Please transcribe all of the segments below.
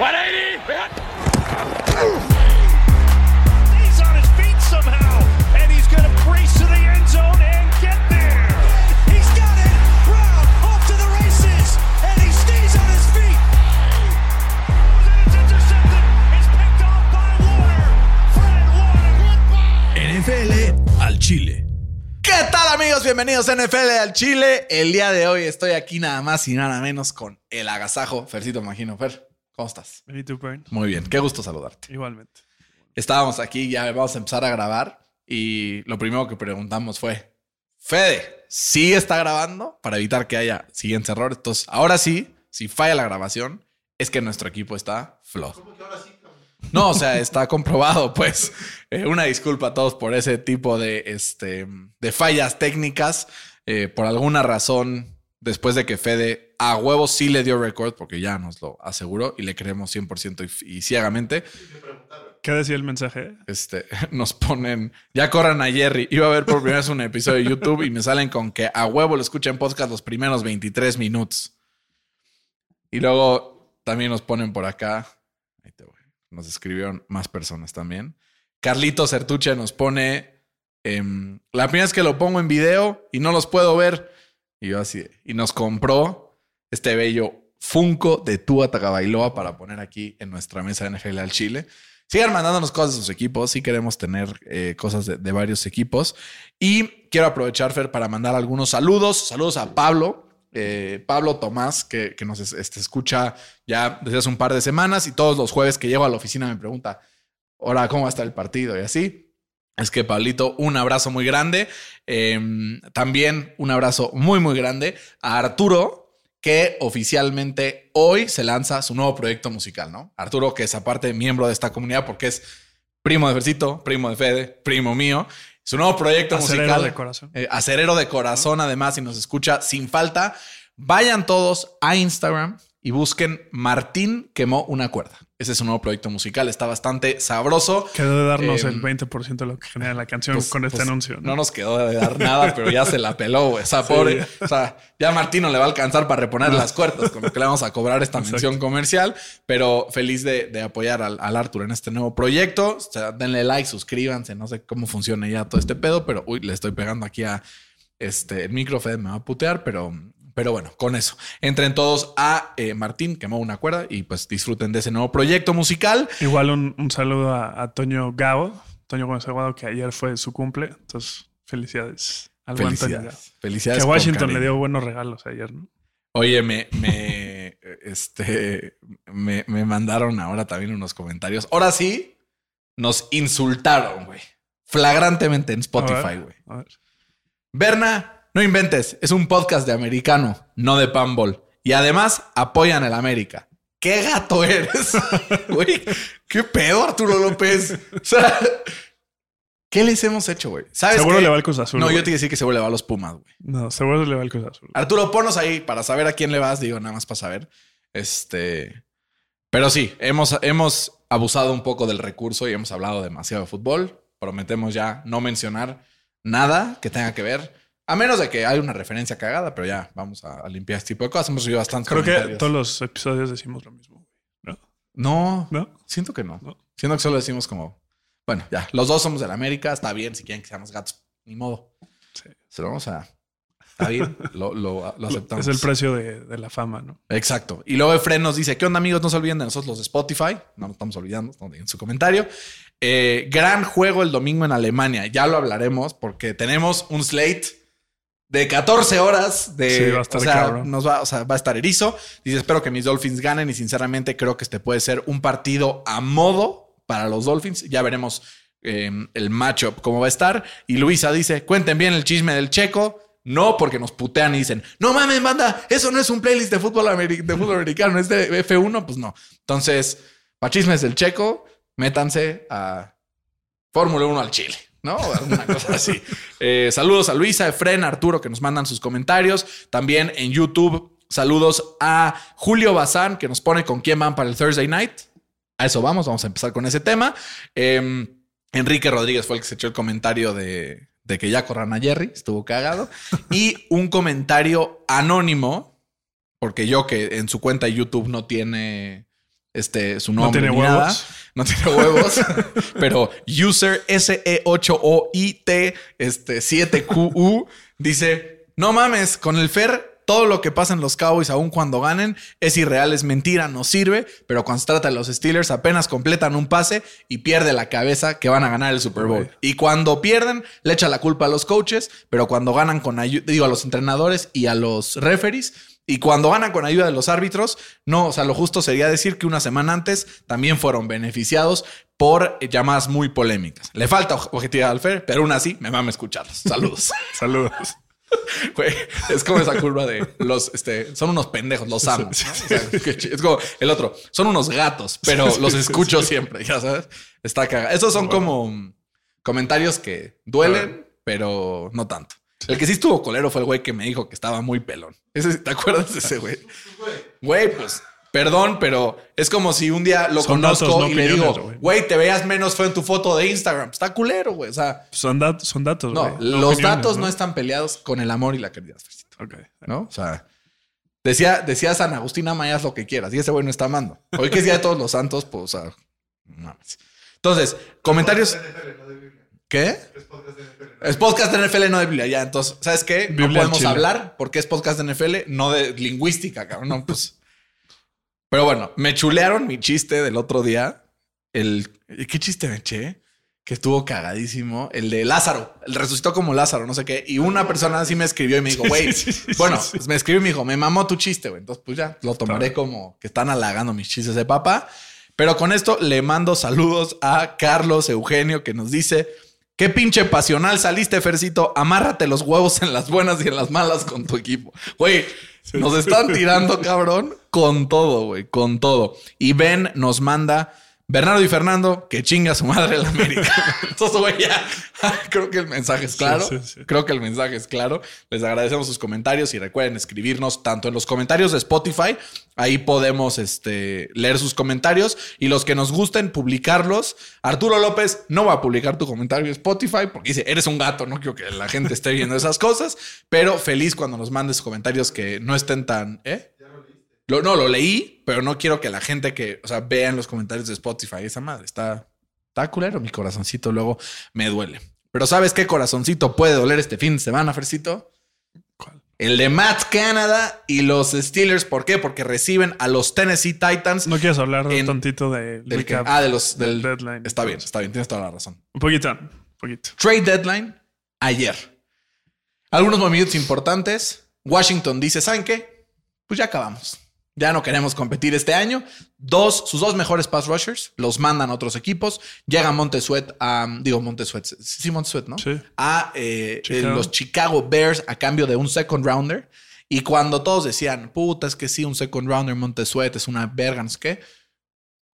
He's on his feet somehow, and he's going to brace to the end zone and get there. He's got it. Brown off to the races, and he stays on his feet. And it's intercepted. It's picked off by Warner. Fred Warner. NFL al Chile. ¿Qué tal amigos? Bienvenidos a NFL al Chile. El día de hoy estoy aquí nada más y nada menos con el agasajo. Fercito, imagino. Fer, ¿cómo estás? Tú. Muy bien, qué gusto saludarte. Igualmente. Estábamos aquí, ya vamos a empezar a grabar y lo primero que preguntamos fue, Fede, ¿sí está grabando? Para evitar que haya siguientes errores. Entonces, ahora sí, si falla la grabación, es que nuestro equipo está flojo. No, o sea, está comprobado, pues. Eh, una disculpa a todos por ese tipo de, este, de fallas técnicas. Eh, por alguna razón, después de que Fede a huevos sí le dio récord, porque ya nos lo aseguró y le creemos 100% y, y ciegamente, ¿Qué decía el mensaje? este, nos ponen, ya corran a Jerry. Iba a ver por primera vez un episodio de YouTube y me salen con que a huevo lo escuchan podcast los primeros 23 minutos. Y luego también nos ponen por acá, ahí te voy, nos escribieron más personas también. Carlito Certuche nos pone, em, la primera vez que lo pongo en video y no los puedo ver. Y yo así, y nos compró este bello Funko de Tua Tagovailoa para poner aquí en nuestra mesa de NFL al Chile. Sigan mandándonos cosas de sus equipos. Sí queremos tener eh, cosas de, varios equipos. Y quiero aprovechar, Fer, para mandar algunos saludos. Saludos a Pablo. eh, Pablo Tomás, que, que nos es- este, escucha ya desde hace un par de semanas y todos los jueves que llego a la oficina me pregunta, ahora, ¿cómo va a estar el partido? Y así. Es que, Pablito, un abrazo muy grande. Eh, también un abrazo muy, muy grande a Arturo, que oficialmente hoy se lanza su nuevo proyecto musical, ¿no? Arturo, que es aparte miembro de esta comunidad porque es primo de Versito, primo de Fede, primo mío. Su nuevo proyecto Acerero musical. de corazón. Eh, acerero de corazón, además, y nos escucha sin falta. Vayan todos a Instagram y busquen Martín quemó una cuerda. Ese es su nuevo proyecto musical. Está bastante sabroso. Quedó de darnos Eh, el 20% de lo que genera la canción Pues- con este pues, anuncio. No nos quedó de dar nada, pero ya se la peló, güey. O sea, pobre. O sea, ya Martín no le va a alcanzar para reponer las cuerdas con lo que le vamos a cobrar esta Exacto. mención comercial. Pero feliz de, de apoyar al, al Arthur en este nuevo proyecto. O sea, denle like, suscríbanse. No sé cómo funciona ya todo este pedo, pero uy, le estoy pegando aquí a este el micro. Fede me va a putear, pero. Pero bueno, con eso. Entren todos a eh, Martín, quemó una cuerda, y pues disfruten de ese nuevo proyecto musical. Igual un, un saludo a, a Toño Gao, Toño Aguado, que ayer fue su cumple. Entonces, felicidades al. Felicidades. Felicidades. Que Washington le dio buenos regalos ayer, ¿no? Oye, me, me, este, me, me mandaron ahora también unos comentarios. Ahora sí, nos insultaron, güey. Flagrantemente en Spotify, güey. a ver. Berna, no inventes. Es un podcast de americano, no de panball. Y además apoyan el América. ¿Qué gato eres? Güey, ¿qué pedo, Arturo López? O sea, ¿qué les hemos hecho, güey? ¿Sabes Seguro qué? le va al Cruz Azul. No, yo te iba a decir que seguro le va a los Pumas, güey. No, seguro le va al Cruz Azul. Arturo, ponos ahí para saber a quién le vas, digo, nada más para saber. Este. Pero sí, hemos, hemos abusado un poco del recurso y hemos hablado demasiado de fútbol. Prometemos ya no mencionar nada que tenga que ver. A menos de que haya una referencia cagada, pero ya vamos a, a limpiar este tipo de cosas. Hemos recibido bastantes Creo que todos los episodios decimos lo mismo. No, ¿No? siento que no. No. Siento que solo decimos como, bueno, ya, los dos somos del América, está bien, si quieren que seamos gatos, ni modo. Sí. Se lo vamos a... Está bien, lo, lo, lo aceptamos. Es el precio de, de la fama, ¿no? Exacto. Y luego Efren nos dice, ¿qué onda amigos? No se olviden de nosotros los de Spotify. No nos estamos olvidando no en su comentario. Eh, gran juego el domingo en Alemania. Ya lo hablaremos porque tenemos un slate de 14 horas de... Sí, va a estar o sea, cabrón. nos va, o sea, va a estar erizo. Dice, espero que mis Dolphins ganen y sinceramente creo que este puede ser un partido a modo para los Dolphins. Ya veremos eh, el matchup cómo va a estar. Y Luisa dice, cuenten bien el chisme del checo. No, porque nos putean y dicen, no mames, banda, eso no es un playlist de fútbol, de fútbol americano, es de F1, pues no. Entonces, para chismes del checo, métanse a Fórmula 1 al Chile, ¿no? Alguna cosa así. Eh, saludos a Luisa, Efren, Arturo, que nos mandan sus comentarios. También en YouTube, saludos a Julio Bazán, que nos pone con quién van para el Thursday night. A eso vamos, vamos a empezar con ese tema. Eh, Enrique Rodríguez fue el que se echó el comentario de, de que ya corran a Jerry, estuvo cagado. y un comentario anónimo, porque yo que en su cuenta de YouTube no tiene este, su nombre tiene ni nada. No tiene huevos. pero user E SE8OIT este, 7QU dice: No mames, con el Fer, todo lo que pasa en los Cowboys, aun cuando ganen, es irreal, es mentira, no sirve. Pero cuando se trata de los Steelers, apenas completan un pase y pierde la cabeza que van a ganar el Super Bowl. Y cuando pierden, le echa la culpa a los coaches, pero cuando ganan con ayuda, digo, a los entrenadores y a los referees. Y cuando ganan con ayuda de los árbitros, no, o sea, lo justo sería decir que una semana antes también fueron beneficiados por llamadas muy polémicas. Le falta objetividad al Fer, pero aún así me mama escucharlos. Saludos. Saludos. Güey, es como esa curva de los, este, son unos pendejos, los amo. ¿no? O sea, qué ch- es como el otro, son unos gatos, pero los escucho siempre, ya sabes. Está cagado. Esos son como comentarios que duelen, pero no tanto. El que sí estuvo colero fue el güey que me dijo que estaba muy pelón. Ese, ¿Te acuerdas de ese güey? Güey, pues, perdón, pero es como si un día lo Son conozco datos, no y le digo, güey. güey, te veas menos fue en tu foto de Instagram. Está culero, güey. O sea, Son, dat- son datos, no, güey. los opiniones, datos no están peleados con el amor y la caridad. Fercito. Ok. ¿no? O sea, decía, decía San Agustín, ama y haz lo que quieras. Y ese güey no está amando. Hoy que es día de todos los santos, pues, o sea, no mames. Entonces, comentarios. ¿Qué? Es podcast de NFL, no de Biblia. Ya, entonces, ¿sabes qué? No Biblia podemos chile. hablar porque es podcast de NFL, no de lingüística, cabrón. No, pues. Pero bueno, me chulearon mi chiste del otro día. El. ¿Qué chiste me eché? Que estuvo cagadísimo. El de Lázaro. El resucitó como Lázaro, no sé qué. Y una persona así me escribió y me dijo, güey. Sí, sí, sí, bueno, sí. pues me escribió y me dijo, me mamó tu chiste, güey. Entonces, pues ya lo tomaré como que están halagando mis chistes de papá. Pero con esto le mando saludos a Carlos Eugenio que nos dice. Qué pinche pasional saliste, Fercito. Amárrate los huevos en las buenas y en las malas con tu equipo. Güey, nos están tirando, cabrón, con todo, güey, con todo. Y Ben nos manda Bernardo y Fernando, que chinga su madre el América. Entonces, güey, ya creo que el mensaje es claro. Sí, sí, sí. Creo que el mensaje es claro. Les agradecemos sus comentarios y recuerden escribirnos tanto en los comentarios de Spotify. Ahí podemos este, leer sus comentarios y los que nos gusten publicarlos. Arturo López no va a publicar tu comentario en Spotify porque dice, eres un gato, no quiero que la gente esté viendo esas cosas, pero feliz cuando nos mandes comentarios que no estén tan... ¿Eh? Lo, no, lo leí, pero no quiero que la gente que, o sea, vean los comentarios de Spotify. Esa madre está, está culero. Mi corazoncito luego me duele. Pero ¿sabes qué corazoncito puede doler este fin de semana, Fercito? El de Matt Canada y los Steelers. ¿Por qué? Porque reciben a los Tennessee Titans. No quieres hablar En- tantito de del que- ah, de los del deadline. Está bien, está bien, tienes toda la razón. Un poquito, un poquito. Trade deadline ayer. Algunos movimientos importantes. Washington dice, ¿saben qué? Pues ya acabamos. Ya no queremos competir este año. Dos, sus dos mejores pass rushers los mandan a otros equipos. Llega Montesuet a, digo Montesuet, sí Montesuet, ¿no? Sí. A eh, Chicago. eh, los Chicago Bears a cambio de un second rounder. Y cuando todos decían, puta, es que sí, un second rounder Montesuet es una verga, no sé qué.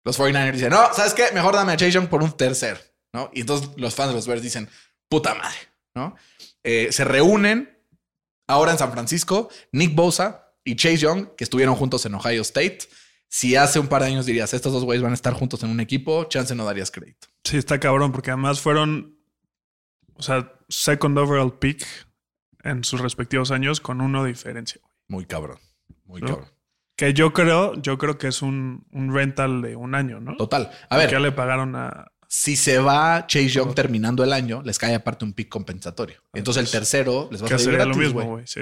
Los 49ers dicen, no, ¿sabes qué? Mejor dame a Chase Young por un tercer, ¿no? Y entonces los fans de los Bears dicen, puta madre, ¿no? Eh, se reúnen ahora en San Francisco, Nick Bosa y Chase Young, que estuvieron juntos en Ohio State. Si hace un par de años dirías, estos dos güeyes van a estar juntos en un equipo, chance no darías crédito. Sí, está cabrón, porque además fueron, o sea, second overall pick en sus respectivos años con uno de diferencia. Muy cabrón, muy ¿No? cabrón. Que yo creo, yo creo que es un, un rental de un año, ¿no? Total. A ver, ya le pagaron a. si se va Chase Young terminando el año, les cae aparte un pick compensatorio. Entonces el tercero les va a salir sería lo gratis, mismo, güey, sí.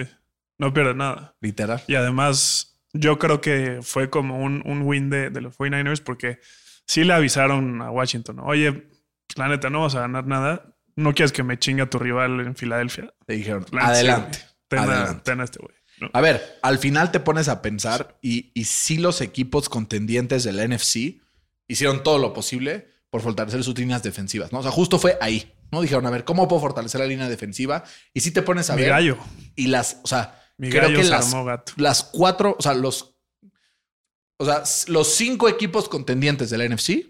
No pierde nada. Literal. Y además, yo creo que fue como un, un win de, de los 49ers porque sí le avisaron a Washington, Oye, la neta, no vas a ganar nada. No quieres que me chinga tu rival en Filadelfia. Te dijeron, sí, adelante. Ten a- adelante. ten a este güey. ¿no? A ver, al final te pones a pensar y, y si los equipos contendientes del NFC hicieron todo lo posible por fortalecer sus líneas defensivas, ¿no? O sea, justo fue ahí, ¿no? Dijeron, a ver, ¿cómo puedo fortalecer la línea defensiva? Y si te pones a Mi ver gallo. y las, o sea, Mi creo gallo que se las, armó gato. las cuatro, o sea, los, o sea, los cinco equipos contendientes del NFC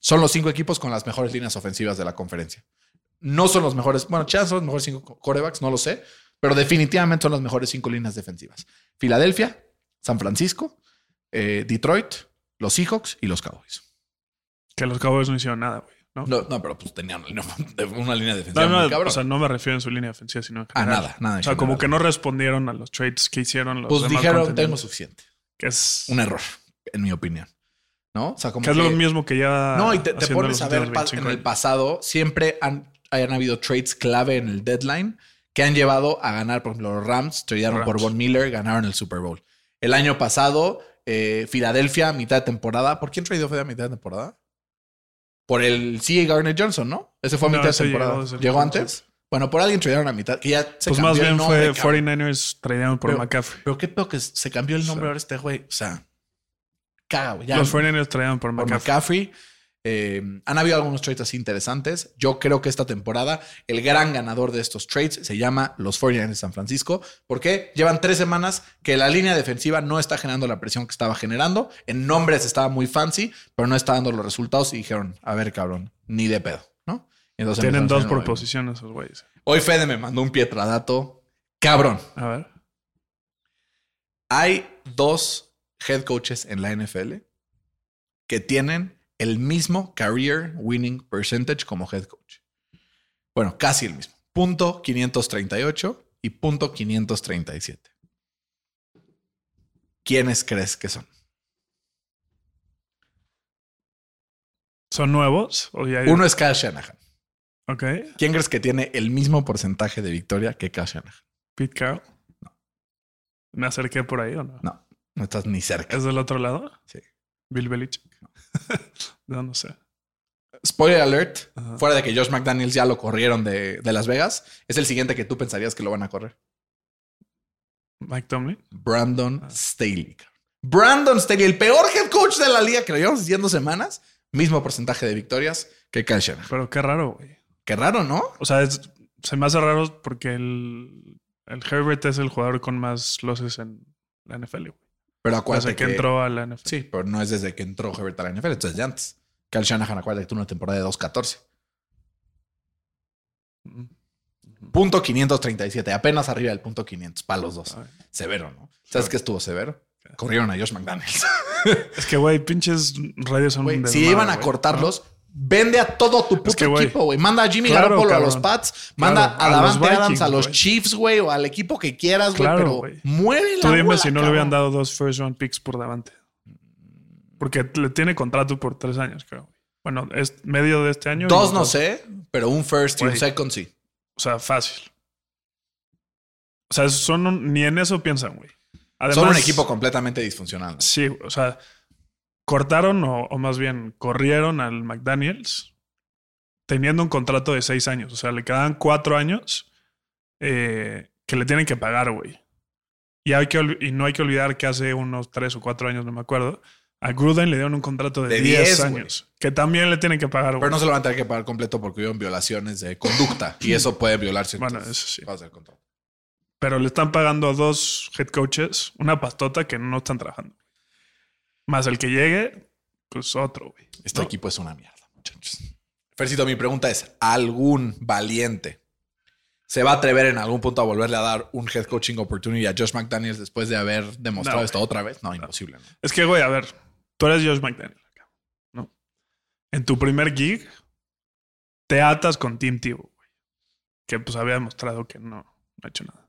son los cinco equipos con las mejores líneas ofensivas de la conferencia. No son los mejores, bueno, chance son los mejores cinco co- corebacks, no lo sé, pero definitivamente son las mejores cinco líneas defensivas. Filadelfia, San Francisco, eh, Detroit, los Seahawks y los Cowboys. Que los Cowboys no hicieron nada, güey. ¿No? No, no, pero pues tenían una línea, defensiva No, no, muy cabrón. o sea, no me refiero en su línea defensiva, sino en Ah, general. nada, nada en O sea, como que no respondieron a los trades que hicieron los pues dijeron, tengo suficiente. Que es Un error, en mi opinión. ¿no? O sea, como Que es lo mismo que ya. No, y te, pones a ver últimos pa- 25 en el pasado, siempre han, hayan habido trades clave en el deadline que han llevado a ganar. Por ejemplo, los Rams tradearon Rams. por Von Miller, ganaron el Super Bowl. El año pasado, eh, Filadelfia, mitad de temporada. ¿Por quién tradeó fue a mitad de temporada? Por el C.A. Garner Johnson, ¿no? Ese fue a No, mitad de temporada. llegó ¿Llegó, antes? Bueno, por alguien tradearon a mitad, que ya se Pues cambió más el bien nombre, fue cabrón. 49ers tradearon por Pero- McCaffrey. Pero qué pedo que se cambió el nombre ahora este güey. O sea, caga, güey. Ya, Los 49ers tradearon por por McCaffrey. McCaffrey. Eh, han habido algunos trades así interesantes. Yo creo que esta temporada el gran ganador de estos trades se llama los 49ers de San Francisco. porque Llevan tres semanas que la línea defensiva no está generando la presión que estaba generando. En nombres estaba muy fancy, pero no está dando los resultados y dijeron, a ver, cabrón, ni de pedo, ¿no? Entonces Tienen dos posición esos güeyes. Hoy Fede me mandó un pietradato. Cabrón. A ver. Hay dos head coaches en la NFL que tienen el mismo career winning percentage como head coach. Bueno, casi el mismo. Punto 538 y punto 537. ¿Quiénes crees que son? ¿Son nuevos? ¿O ya hay- Uno es Kyle Shanahan. Ok. ¿Quién crees que tiene el mismo porcentaje de victoria que Kyle Shanahan? Pete Carroll. ¿Me acerqué por ahí o no? No, no estás ni cerca. ¿Es del otro lado? Sí. Bill Belichick. no, no sé. Spoiler alert, Ajá. fuera de que Josh McDaniels ya lo corrieron de, de Las Vegas, es el siguiente que tú pensarías que lo van a correr. Mike Tomlin. Brandon Staley. cabrón. Brandon Staley, el peor head coach de la liga que lo llevamos diciendo semanas, mismo porcentaje de victorias que Kyle Shanahan. Pero qué raro, güey. Qué raro, ¿no? O sea, es- se me hace raro porque el, el Herbert es el jugador con más losses en la NFL, güey. Pero acuérdate Desde que que, entró a la NFL. Sí, pero no es desde que entró Herbert a la NFL, entonces de antes. Kyle Shanahan, acuérdate que tuvo una temporada de 2-14. Mm. Punto 537, apenas arriba del punto 500, para los dos. Severo, ¿no? ¿Sabes qué estuvo severo? Corrieron a Josh McDaniels. Es que, güey, pinches radios son un si iban a cortarlos, vende a todo tu puto que, güey, equipo, güey. Manda a Jimmy claro, Garoppolo a los cabrón. Pats, manda Claro, a Davante Adams a los güey. Chiefs, güey, o al equipo que quieras, güey, Claro, pero güey. mueve la Tú dime bola, si no le cabrón. hubieran dado dos first round picks por Davante. Porque le tiene contrato por tres años, creo. Bueno, es medio de este año. Dos no sé, pero un first y un second sí. O sea, fácil. O sea, son un- ni en eso piensan, güey. Además, Son un equipo completamente disfuncional. Sí, o sea, cortaron o, o más bien corrieron al McDaniels teniendo un contrato de seis años. O sea, le quedan cuatro años eh, que le tienen que pagar, güey. Y, hay que, y no hay que olvidar que hace unos tres o cuatro años, no me acuerdo, a Gruden le dieron un contrato de, De 10, 10, güey. años. Que también le tienen que pagar. Pero no se lo van a tener que pagar completo porque hubieron violaciones de conducta y eso puede violar ciertos Bueno, eso sí. Pero le están pagando a dos head coaches una pastota que no están trabajando. Más el que llegue, pues otro, güey. Este ¿no? equipo es una mierda, muchachos. Fercito, mi pregunta es: ¿algún valiente se va a atrever en algún punto a volverle a dar un head coaching opportunity a Josh McDaniels después de haber demostrado No, esto otra vez? No, imposible. ¿no? Es que, güey, a ver, tú eres Josh McDaniel, acá, ¿no? En tu primer gig, te atas con Team Tebow, güey. Que pues había demostrado que no, no ha hecho nada.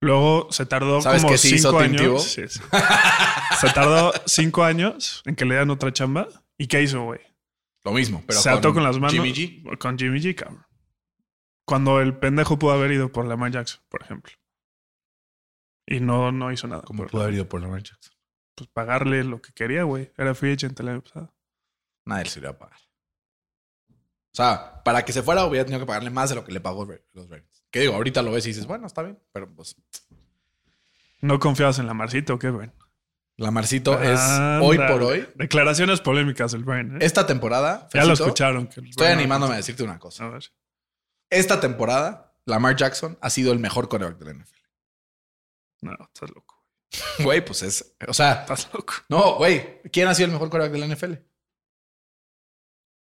Luego se tardó ¿Sabes como qué sí hizo cinco Tebow? años. Sí, sí. se tardó cinco años en que le dan otra chamba. ¿Y qué hizo, güey? Lo mismo, pero se ató con las manos. Jimmy G. Con Jimmy G, cabrón. Cuando el pendejo pudo haber ido por Lamar Jackson, por ejemplo. Y no, no hizo nada. ¿Cómo pudo haber ido por Lamar Jackson? Pues pagarle lo que quería, güey. Era free agent el año pasado. Nadie le iba a pagar. O sea, para que se fuera hubiera tenido que pagarle más de lo que le pagó los Ravens. Que digo, ahorita lo ves y dices, bueno, está bien, pero pues ¿No confiabas en la Marcito o qué, güey? Lamarcito es hoy por hoy. Declaraciones polémicas del Brian. ¿eh? Esta temporada, ya lo escucharon. que el Estoy Brian- animándome a decirte una cosa. A ver. Esta temporada, Lamar Jackson ha sido el mejor coreback de la NFL. No, estás loco. Güey, pues es. O sea, Estás loco. no, güey. ¿Quién ha sido el mejor coreback de la NFL?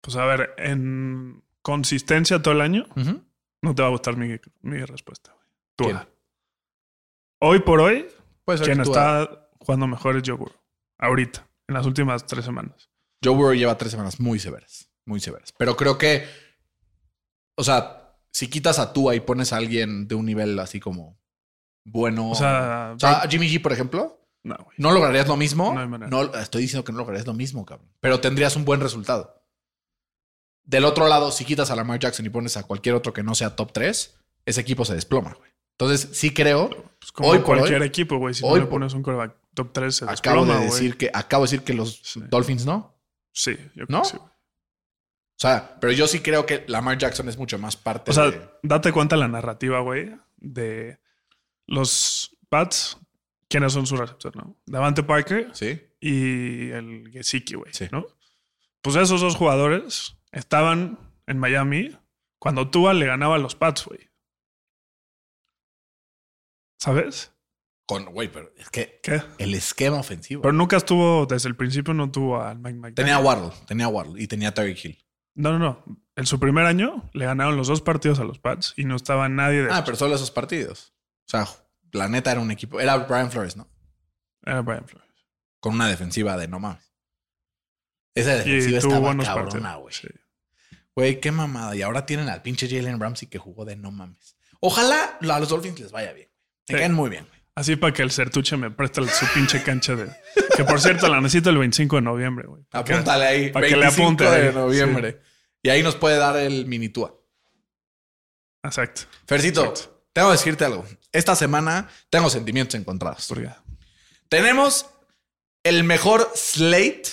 Pues a ver, en consistencia todo el año, no te va a gustar mi, mi respuesta, güey. Tua. ¿Quién? Hoy por hoy, Puede ser quien que está jugando mejor es Joe Burrow. Ahorita, en las últimas tres semanas. Joe Burrow lleva tres semanas muy severas. Muy severas. Pero creo que. O sea, si quitas a Tua y pones a alguien de un nivel así como bueno. O sea, O sea, Jimmy G, por ejemplo, No, güey. ¿No lograrías lo mismo? No hay manera. No, estoy diciendo que no lograrías lo mismo, cabrón. Pero tendrías un buen resultado. Del otro lado, si quitas a Lamar Jackson y pones a cualquier otro que no sea top 3, ese equipo se desploma, güey. Entonces, sí creo. Pues como hoy cualquier hoy- equipo, güey. Si hoy no le pones un quarterback top 3, se Acabo desploma, de decir que acabo de decir que los Sí. Dolphins no. Sí, yo creo ¿No? que sí. O sea, pero yo sí creo que Lamar Jackson es mucho más parte O sea, de. date cuenta la narrativa, güey, de los Pats. ¿Quiénes son su receptor, no? Davante Parker Sí. y el Gesicki, güey, Sí. ¿no? Pues esos dos jugadores estaban en Miami cuando Tua le ganaba a los Pats, güey. ¿Sabes? Con, güey, pero es que ¿Qué? el esquema ofensivo. Pero nunca estuvo, desde el principio no tuvo al Mike McDaniel. tenía a Waddle, tenía a Waddle y tenía a Terry Hill. No, no, no. En su primer año le ganaron los dos partidos a los Pats y no estaba nadie de... Ah, pero solo esos partidos. O sea, la neta era un equipo. Era Brian Flores, ¿no? Era Brian Flores. Con una defensiva de no mames. Esa Y defensiva tuvo estaba cabrona, güey. Sí. Güey, qué mamada. Y ahora tienen al pinche Jalen Ramsey que jugó de no mames. Ojalá a los Dolphins les vaya bien. Me Sí. caen muy bien. güey. Así para que el Certuche me preste su pinche cancha de... Que por cierto la necesito el 25 de noviembre, güey. Apúntale ahí. para que le 25 apunte de noviembre. Y ahí nos puede dar el mini tour. Exacto. Fercito, Exacto. tengo que decirte algo. Esta semana tengo sentimientos encontrados. Tenemos el mejor slate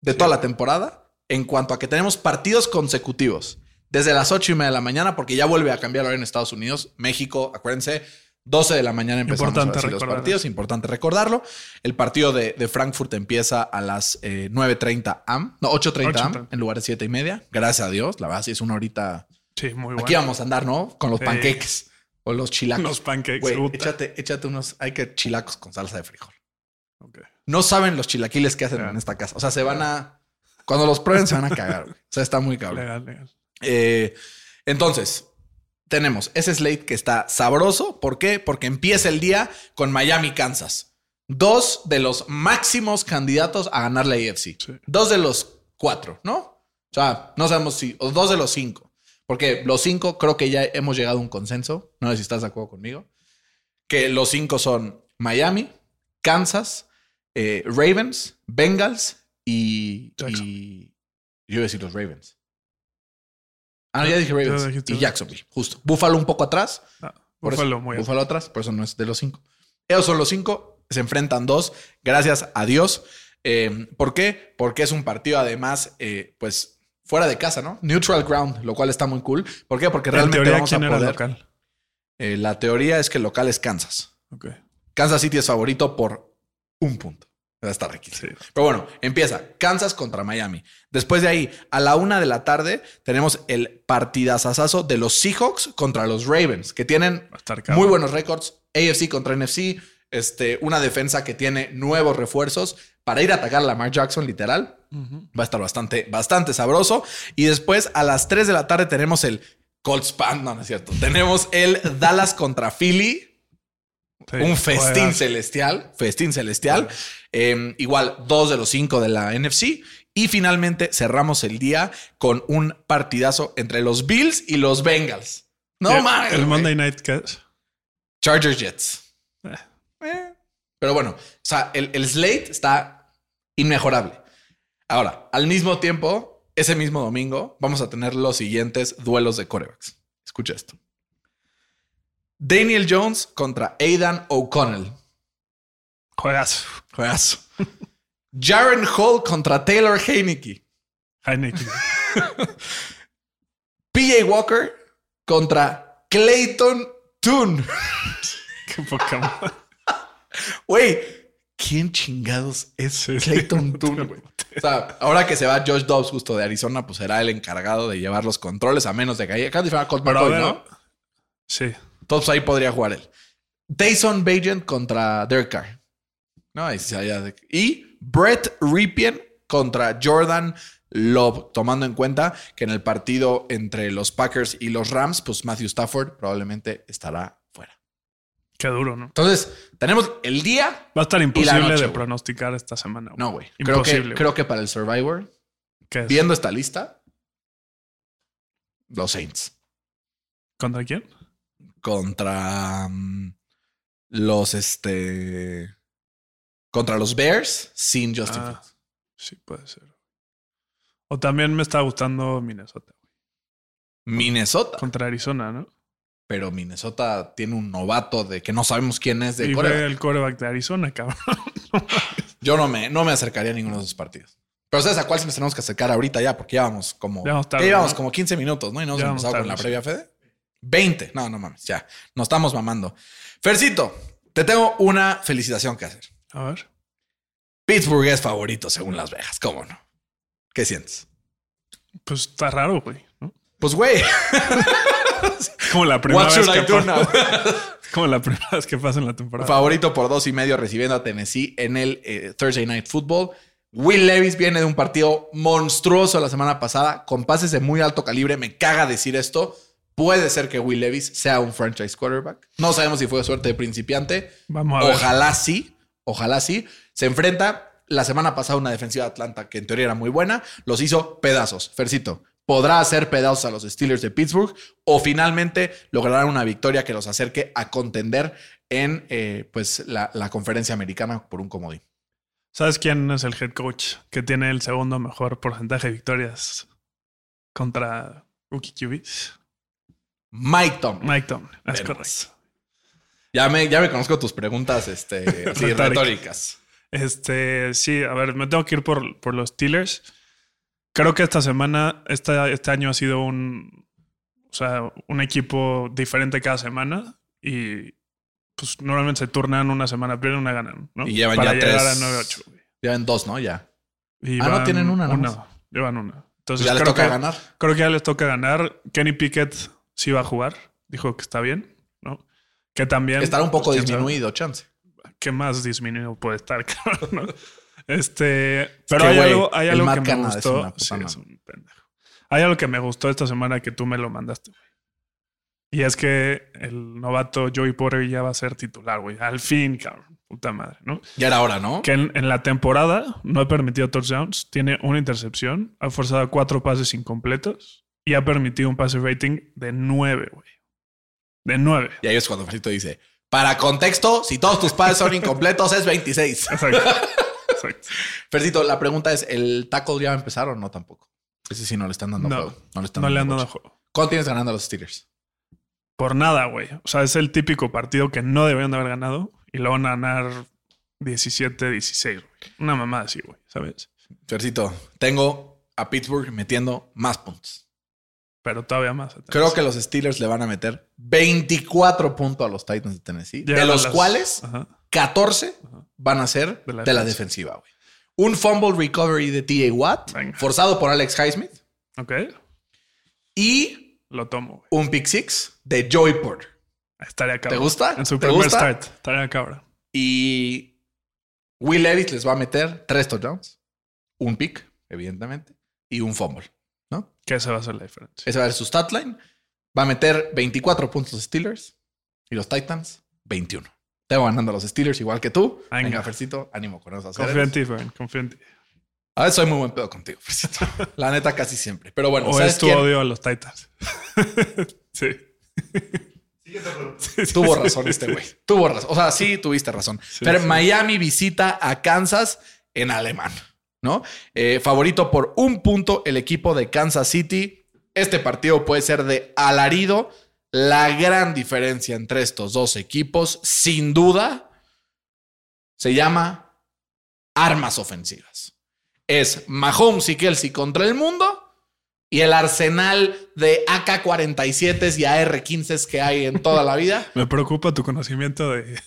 de toda la temporada en cuanto a que tenemos partidos consecutivos desde las 8 y media de la mañana, porque ya vuelve a cambiar ahora en Estados Unidos, México, acuérdense, 12 de la mañana empezamos Importante sí los partidos, importante recordarlo. El partido de, de Frankfurt empieza a las eh, 9.30 am, no, 8.30 am, 8:30. en lugar de 7 y media. Gracias a Dios, la verdad sí es una horita. Sí, muy bueno. Aquí vamos a andar, ¿no? Con los Sí. panqueques o los chilacos. Los pancakes. Güey, échate, échate unos, hay que chilacos con salsa de frijol. Ok. No saben los chilaquiles que hacen en esta casa. O sea, se van a. Cuando los prueben, se van a cagar. güey. O sea, está muy cabrón. Legal, legal. Eh, entonces, tenemos ese slate que está sabroso. ¿Por qué? Porque empieza el día con Miami, Kansas. Dos de los máximos candidatos a ganar la AFC. Sí. Dos de los cuatro, ¿no? O sea, no sabemos si. O dos de los cinco. Porque los cinco creo que ya hemos llegado a un consenso. No sé si estás de acuerdo conmigo. Que los cinco son Miami, Kansas, eh, Ravens, Bengals y, y. Yo iba a decir los Ravens. Ah, no, ya dije Ravens. Ya Y. Jacksonville, justo. Buffalo un poco atrás. Ah, Por Buffalo eso, muy Buffalo atrás, por eso no es de los cinco. Ellos son los cinco, se enfrentan dos, gracias a Dios. Eh, ¿Por qué? Porque es un partido además, eh, pues, fuera de casa, ¿no? Neutral ground, lo cual está muy cool. ¿Por qué? Porque En realmente teoría, vamos a ¿quién era el poder... local? Eh, la teoría es que el local es Kansas. Ok. Kansas City es favorito por un punto. Va a estar aquí. Sí. Pero bueno, empieza Kansas contra Miami. Después de ahí, a la una de la tarde, tenemos el partidazazazo de los Seahawks contra los Ravens, que tienen muy buenos récords. AFC contra NFC. Este, una defensa que tiene nuevos refuerzos para ir a atacar a Lamar Jackson, literal. Va a estar bastante, bastante sabroso. Y después a las 3 de la tarde tenemos el Colts Pan. No, no es cierto. Tenemos el Dallas contra Philly. Sí, un festín celestial. Festín celestial. Eh, igual, dos de los cinco de la NFC. Y finalmente cerramos el día con un partidazo entre los Bills y los Bengals. No Sí, mames. El. Monday Night Catch. Chargers Jets. Eh. Eh. Pero bueno, o sea, el, el slate está inmejorable. Ahora, al mismo tiempo, ese mismo domingo, vamos a tener los siguientes duelos de corebacks. Escucha esto. Daniel Jones contra Aidan O'Connell. Juegazo. Juegazo. Jaren Hall contra Taylor Heineke. Heineken. PJ Walker contra Clayton Toon. Qué poca. Güey, ¿quién chingados es Clayton Toon, güey? O sea, ahora que se va Josh Dobbs justo de Arizona, pues será el encargado de llevar los controles, a menos de que haya. Acá Colt McCoy, ¿no? Sí. Entonces ahí podría jugar él. Tyson Bagent contra Derek Carr. No, ahí sí Y Brett Ripien contra Jordan Love, tomando en cuenta que en el partido entre los Packers y los Rams, pues Matthew Stafford probablemente estará fuera. Qué duro, ¿no? Entonces, tenemos el día. Va a estar imposible noche, de pronosticar esta semana. No, güey. Creo que, Imposible. creo que para el Survivor, viendo esta lista, los Saints ¿Contra quién? Contra mm, los este Contra los Bears sin Justin Ah, Fields. sí, puede ser. O también me está gustando Minnesota. Minnesota. Contra Arizona, ¿no? Pero Minnesota tiene un novato de que no sabemos quién es de y fue el coreback de Arizona, cabrón. Yo no me, no me acercaría a ninguno de esos partidos. Pero ¿sabes a cuál sí nos tenemos que acercar ahorita ya? Porque ya vamos como... Ya vamos tarde, ya llevamos ¿no? como 15 minutos, ¿no? Y no hemos con la previa, Fede. 20. No, no mames, ya. Nos estamos mamando. Fercito, te tengo una felicitación que hacer. A ver. Pittsburgh es favorito según Las Vegas. ¿Cómo no? ¿Qué sientes? Pues está raro, güey. ¿no? Pues, güey, Como la primera vez que pasa-? Como la primera vez que pasa en la temporada. favorito por dos y medio recibiendo a Tennessee en el eh, Thursday Night Football. Will Levis viene de un partido monstruoso la semana pasada con pases de muy alto calibre. Me caga decir esto. Puede ser que Will Levis sea un franchise quarterback. No sabemos si fue suerte de principiante. Vamos a ver. Ojalá sí. Ojalá sí. Se enfrenta la semana pasada a una defensiva de Atlanta que en teoría era muy buena. Los hizo pedazos. Fercito, ¿podrá hacer pedazos a los Steelers de Pittsburgh o finalmente logrará una victoria que los acerque a contender en eh, pues, la, la conferencia americana por un comodín? ¿Sabes quién es el head coach que tiene el segundo mejor porcentaje de victorias contra rookie QBs? Mike Tom. Mike Tomlin. Es correcto. Ya me, ya me conozco tus preguntas este, así, Retóricas. Este, sí, a ver, me tengo que ir por, por los Steelers. Creo que esta semana, esta, este año ha sido un, o sea, un equipo diferente cada semana y pues normalmente se turnan una semana, pierden una ganan, ¿no? Y llevan Para ya llegar tres. a 9-8. güey. Llevan dos, ¿no? Ya. Y Ah, no tienen una nomás. Una, llevan una. Entonces ya les creo toca que, ganar. Creo que ya les toca ganar. Kenny Pickett sí va a jugar. Dijo que está bien, ¿no? Que también... Estará un poco pues, disminuido, chance. ¿Qué más disminuido puede estar, cabrón? ¿no? Este, pero hay algo, hay algo que me es gustó. Sí, es un pendejo. Hay algo que me gustó esta semana que tú me lo mandaste, güey. Y es que el novato Joey Porter ya va a ser titular, güey. Al fin, cabrón. Puta madre, ¿no? Ya era hora, ¿no? Que en, en la temporada no ha permitido touchdowns, tiene una intercepción, ha forzado cuatro pases incompletos y ha permitido un pase rating de nueve, güey. De nueve. Y ahí es cuando Fercito dice, para contexto, si todos tus pases son incompletos, es 26. Exacto. Exacto. Fercito, la pregunta es, ¿el tackle ya va a empezar o no tampoco? Ese sí no le están dando No. juego. No le están No le dando han dado juego. ¿Cuánto tienes ganando a los Steelers? Por nada, güey. O sea, es el típico partido que no deberían de haber ganado y lo van a ganar 17-16, güey. Una mamada así, güey, ¿sabes? Fercito, tengo a Pittsburgh metiendo más puntos. Pero todavía más. Creo que los Steelers le van a meter 24 puntos a los Titans de Tennessee, Llegan de los las- cuales Ajá. 14 van a ser De de la defensiva. güey. Un fumble recovery de T.A. Watt, Venga. forzado por Alex Highsmith, Ok. y Lo tomo, un pick six de Joey Porter. Estaría cabrón. gusta? En su ¿Te primer gusta? start. Estaría cabrón. Y Will Levis les va a meter tres touchdowns, un pick, evidentemente, y un fumble. Que esa va a ser la diferencia. Ese va a ser su stat line. Va a meter 24 puntos los Steelers y los Titans 21. Tengo ganando a los Steelers igual que tú. Venga. Venga, Fercito, ánimo con esos Confía en ti, Fern. Confía en ti. A veces soy muy buen pedo contigo, Fercito. La neta, casi siempre. Pero bueno, O ¿sabes es tu quién? odio a los Titans. sí. Tuvo razón este güey. Tuvo razón. O sea, sí tuviste razón. Sí, Pero sí. Miami visita a Kansas en alemán, ¿no? Eh, favorito por un punto el equipo de Kansas City. Este partido puede ser de alarido. La gran diferencia entre estos dos equipos, sin duda, se llama armas ofensivas. Es Mahomes y Kelsey contra el mundo y el arsenal de AK-47s y AR-15s que hay en toda la vida. Me preocupa tu conocimiento de,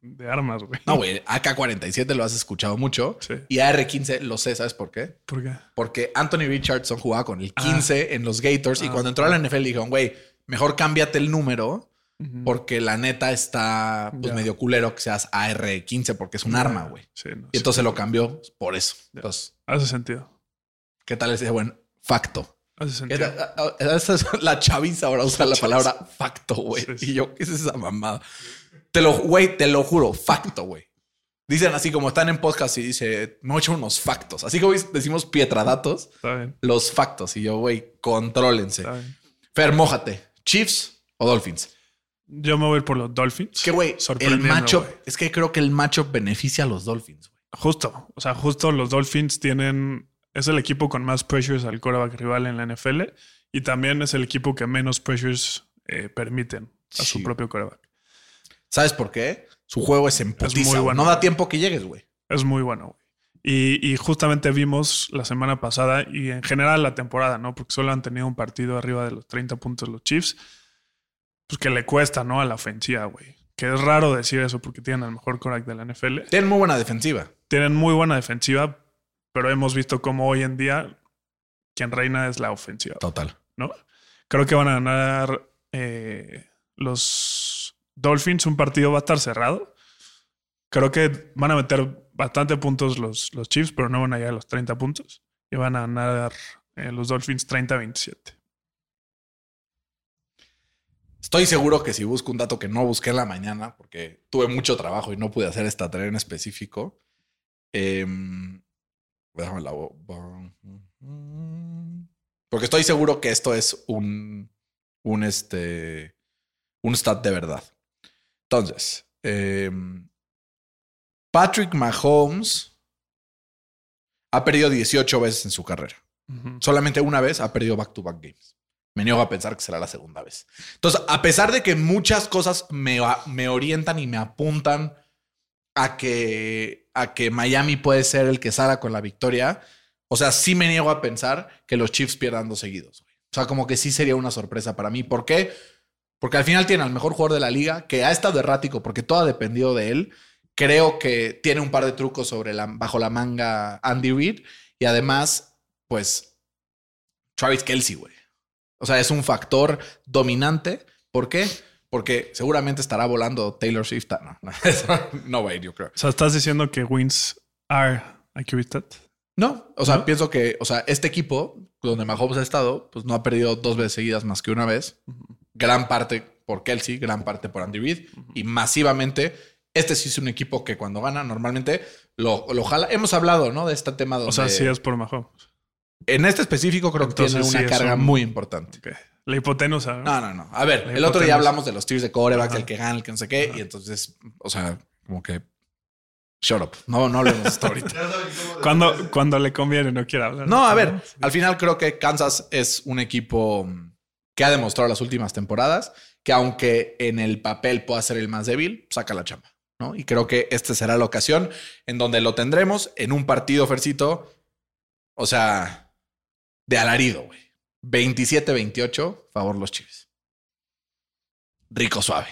de armas, güey. No, güey, AK-47 lo has escuchado mucho. Sí. Y AR-15 lo sé, ¿sabes por qué? ¿Por qué? Porque Anthony Richardson jugaba con el 15 en los Gators y Ah. cuando entró a la NFL dijeron, güey, mejor cámbiate el número porque la neta está pues medio culero que seas AR-15 porque es un arma, güey. Sí, no, Y sí. entonces lo cambió por eso. Entonces, Hace sentido. ¿qué tal ese buen facto? Ah, esa es la chaviza ahora usa la palabra facto, güey. Sí, sí. Y yo, ¿qué es esa mamada? Te lo, güey, te lo juro, facto, güey. Dicen así como están en podcast y dice, me a echar unos factos. Así como decimos pietradatos, los factos. Y yo, güey, contrólense. Está bien. Fer, mójate. ¿Chiefs o Dolphins? Yo me voy a ir por los Dolphins. Que, güey, el güey. es que creo que el matchup beneficia a los Dolphins. Justo. O sea, justo los Dolphins tienen. Es el equipo con más pressures al quarterback rival en la NFL. Y también es el equipo que menos pressures eh, permiten a su propio quarterback. ¿Sabes por qué? Su juego es en muy putiza, güey. bueno. No da tiempo que llegues, güey. Es muy bueno, güey. Y, y justamente vimos la semana pasada y en general la temporada, ¿no? Porque solo han tenido un partido arriba de los 30 puntos los Chiefs. Pues que le cuesta, ¿no? A la ofensiva, güey. Que es raro decir eso porque tienen el mejor quarterback de la NFL. Tienen muy buena defensiva. Tienen muy buena defensiva, pero hemos visto cómo hoy en día quien reina es la ofensiva, Total. ¿no? Creo que van a ganar eh, los Dolphins. Un partido va a estar cerrado. Creo que van a meter bastante puntos los, los Chiefs, pero no van a llegar a los 30 puntos. Y van a ganar eh, los Dolphins 30-27. Estoy seguro que si busco un dato que no busqué en la mañana, porque tuve mucho trabajo y no pude hacer esta tarea en específico. em, déjame la bo- Porque estoy seguro que esto es un, un, este, un stat de verdad. Entonces, em, Patrick Mahomes ha perdido 18 veces en su carrera. Solamente una vez ha perdido back-to-back games. Me niego a pensar que será la segunda vez. Entonces, a pesar de que muchas cosas me, me orientan y me apuntan a que, a que Miami puede ser el que salga con la victoria, o sea, sí me niego a pensar que los Chiefs pierdan dos seguidos. O sea, como que sí sería una sorpresa para mí. ¿Por qué? Porque al final tiene al mejor jugador de la liga, que ha estado errático porque todo ha dependido de él. Creo que tiene un par de trucos sobre la, bajo la manga Andy Reid. Y además, pues, Travis Kelsey, güey. O sea, es un factor dominante. ¿Por qué? Porque seguramente estará volando Taylor Swift. No, no, va a ir, yo creo. O sea, estás diciendo que wins are accurate. No, o sea, ¿No? pienso que, o sea, este equipo, donde Mahomes ha estado, pues no ha perdido dos veces seguidas más que una vez. Gran parte por Kelsey, gran parte por Andy Reid. Y masivamente, este sí es un equipo que cuando gana, normalmente lo, lo jala. Hemos hablado, ¿no? De este tema donde... O sea, sí es por Mahomes. En este específico creo que tiene una sí carga un- muy importante. La hipotenusa. ¿no? No, no, no. A ver, el otro día hablamos de los tiers de corebacks, Ajá. el que gana, el que no sé qué. Y entonces, o sea, como que... Shut up. No, no hablemos de esto ahorita. Cuando, cuando le conviene, no quiere hablar. No, a ver, al final creo que Kansas es un equipo mm, que ha demostrado las últimas temporadas que aunque en el papel pueda ser el más débil, saca la chamba, ¿no? Y creo que esta será la ocasión en donde lo tendremos en un partido, Fercito, o sea, de alarido, güey. 27-28, favor los Chiefs. Rico suave.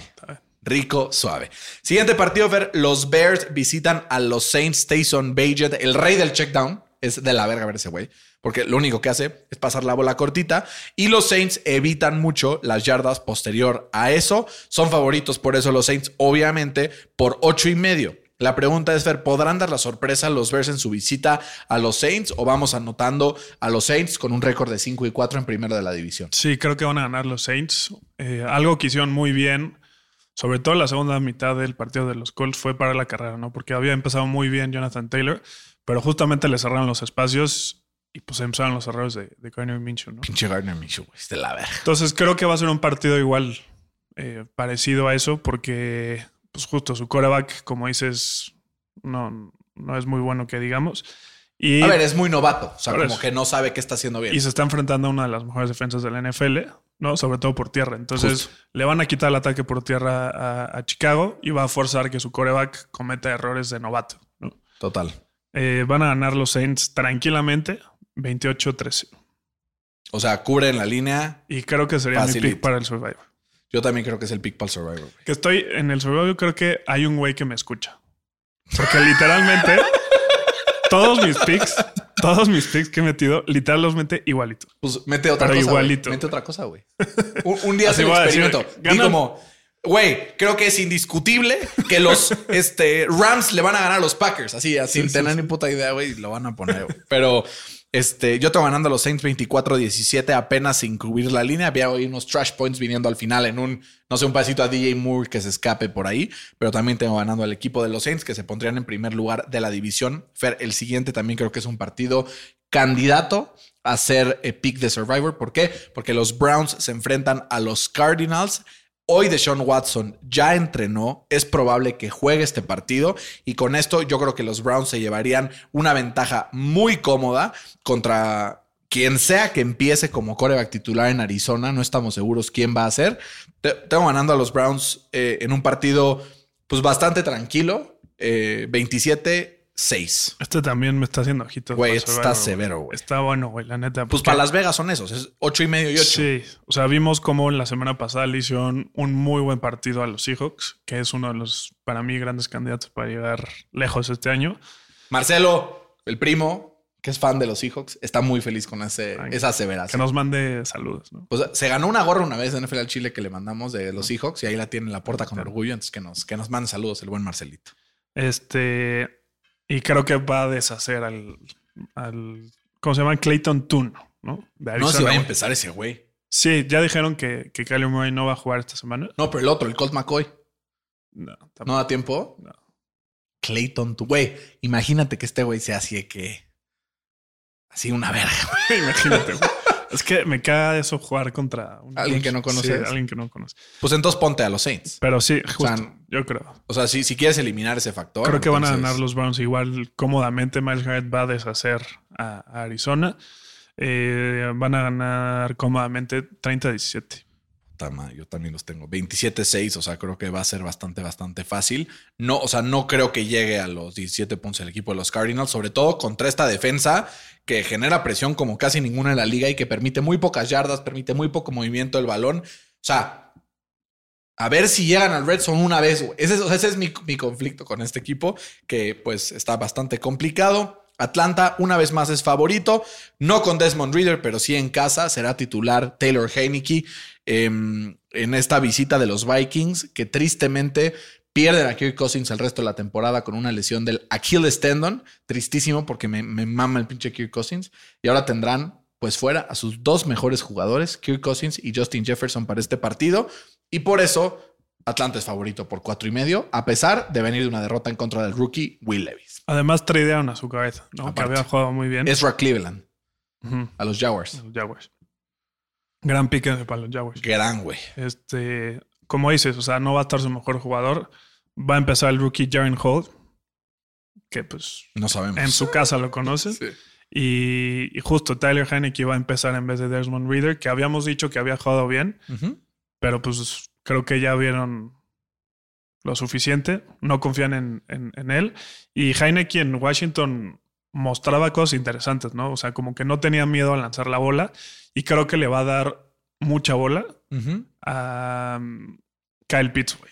Rico suave. Siguiente partido, Fer. Los Bears visitan a los Saints. Tyson Bagent, el rey del checkdown. Es de la verga ver ese güey. Porque lo único que hace es pasar la bola cortita. Y los Saints evitan mucho las yardas posterior a eso. Son favoritos por eso los Saints, obviamente, por ocho y medio. La pregunta es, Fer, ¿podrán dar la sorpresa a los Bears en su visita a los Saints o vamos anotando a los Saints con un récord de 5 y 4 en primero de la división? Sí, creo que van a ganar los Saints. Eh, algo que hicieron muy bien, sobre todo la segunda mitad del partido de los Colts, fue para la carrera, ¿no? Porque había empezado muy bien Jonathan Taylor, pero justamente le cerraron los espacios y pues empezaron los errores de, de Gardner Minshew, ¿no? Pinche Gardner Minshew, güey, es de la verga. Entonces creo que va a ser un partido igual eh, parecido a eso, porque pues justo su coreback, como dices, no, no es muy bueno que digamos. Y, A ver, es muy novato. O sea, como eso. que no sabe qué está haciendo bien. y se está enfrentando a una de las mejores defensas de la NFL, ¿no? Sobre todo por tierra. Entonces Justo. le van a quitar el ataque por tierra a, a Chicago y va a forzar que su coreback cometa errores de novato, ¿no? Total. Eh, van a ganar los Saints tranquilamente, 28-13. O sea, cubre en la línea. Y creo que sería mi pick para el Survivor. Yo también creo que es el pick para el Survivor. güey. Que estoy en el Survivor, creo que hay un güey que me escucha. Porque literalmente todos mis picks, todos mis picks que he metido, literalmente igualito. Pues mete otra Pero cosa. igualito. güey. Mete otra cosa, güey. Un, un día hace decir, experimento. Gana- como, güey, creo que es indiscutible que los este, Rams le van a ganar a los Packers. Así, así, sin sí, tener sí. ni puta idea, güey, y lo van a poner, güey. Pero este, yo tengo ganando a los Saints 24-17 apenas sin cubrir la línea. Había hoy unos trash points viniendo al final en un, no sé, un pasito a DJ Moore que se escape por ahí. Pero también tengo ganando al equipo de los Saints que se pondrían en primer lugar de la división. Fer, el siguiente también creo que es un partido candidato a ser eh, pick de Survivor. ¿Por qué? Porque los Browns se enfrentan a los Cardinals. Hoy Deshaun Watson ya entrenó, es probable que juegue este partido y con esto yo creo que los Browns se llevarían una ventaja muy cómoda contra quien sea que empiece como coreback titular en Arizona. No estamos seguros quién va a ser. Te- Tengo ganando a los Browns eh, en un partido pues bastante tranquilo, eh, 27-6. Este también me está haciendo ojitos. Güey, está severo, güey. Está bueno, güey, la neta. Pues para Las Vegas son esos, es 8 y medio y 8. Sí, o sea, vimos cómo la semana pasada le hicieron un muy buen partido a los Seahawks, que es uno de los, para mí, grandes candidatos para llegar lejos este año. Marcelo, el primo, que es fan de los Seahawks, está muy feliz con ese, Ay, esa Que nos mande saludos, ¿no? Pues, se ganó una gorra una vez en NFL al Chile que le mandamos de los Seahawks y ahí la tiene en la puerta con orgullo. Entonces que nos, que nos mande saludos el buen Marcelito. Este, y creo que va a deshacer al, al ¿cómo se llama? Clayton Toon, ¿no? De No si va a empezar ese güey. Sí, ya dijeron que, que Kyler Murray no va a jugar esta semana. No, pero el otro, el Colt McCoy. No, ¿No tampoco. da tiempo? No. Clayton, tu güey. Imagínate que este güey sea así de que. Así una verga. Imagínate, güey. Es que me caga eso jugar contra un- Alguien que no conoces. Sí, alguien que no conoce. Pues entonces ponte a los Saints. Pero sí, justo, sea, yo creo. O sea, si, si quieres eliminar ese factor. Creo que van a ganar los Browns igual cómodamente. Miles Garrett va a deshacer a, a Arizona. Eh, van a ganar cómodamente 30-17. Puta madre, yo también los tengo. 27-6, o sea, creo que va a ser bastante, bastante fácil. No, o sea, no creo que llegue a los 17 puntos el equipo de los Cardinals, sobre todo contra esta defensa que genera presión como casi ninguna en la liga y que permite muy pocas yardas, permite muy poco movimiento del balón. O sea, a ver si llegan al Red Zone una vez. Ese, ese es mi, mi conflicto con este equipo, que pues está bastante complicado. Atlanta una vez más es favorito, no con Desmond Reader, pero sí en casa, será titular Taylor Heineke em, en esta visita de los Vikings, que tristemente pierden a Kirk Cousins el resto de la temporada con una lesión del Achilles tendon, tristísimo porque me, me mama el pinche Kirk Cousins, y ahora tendrán pues fuera a sus dos mejores jugadores, Kirk Cousins y Justin Jefferson para este partido, y por eso Atlanta es favorito por cuatro y medio, a pesar de venir de una derrota en contra del rookie Will Levis. Además, tradearon a su cabeza, ¿no? Aparte. Que había jugado muy bien. Ezra Cleveland a los Jaguars. Los Jaguars. Gran pique para los Jaguars. Gran, güey. Este, como dices, o sea, no va a estar su mejor jugador. Va a empezar el rookie Jaren Hall, que pues No sabemos. en su casa lo conocen. Sí. Y, y justo Tyler Heineke va a empezar en vez de Desmond Reader, que habíamos dicho que había jugado bien, pero pues creo que ya vieron lo suficiente, no confían en, en- en él. Y Heineke en Washington mostraba cosas interesantes, ¿no? O sea, como que no tenía miedo a lanzar la bola y creo que le va a dar mucha bola a um, Kyle Pitts, güey.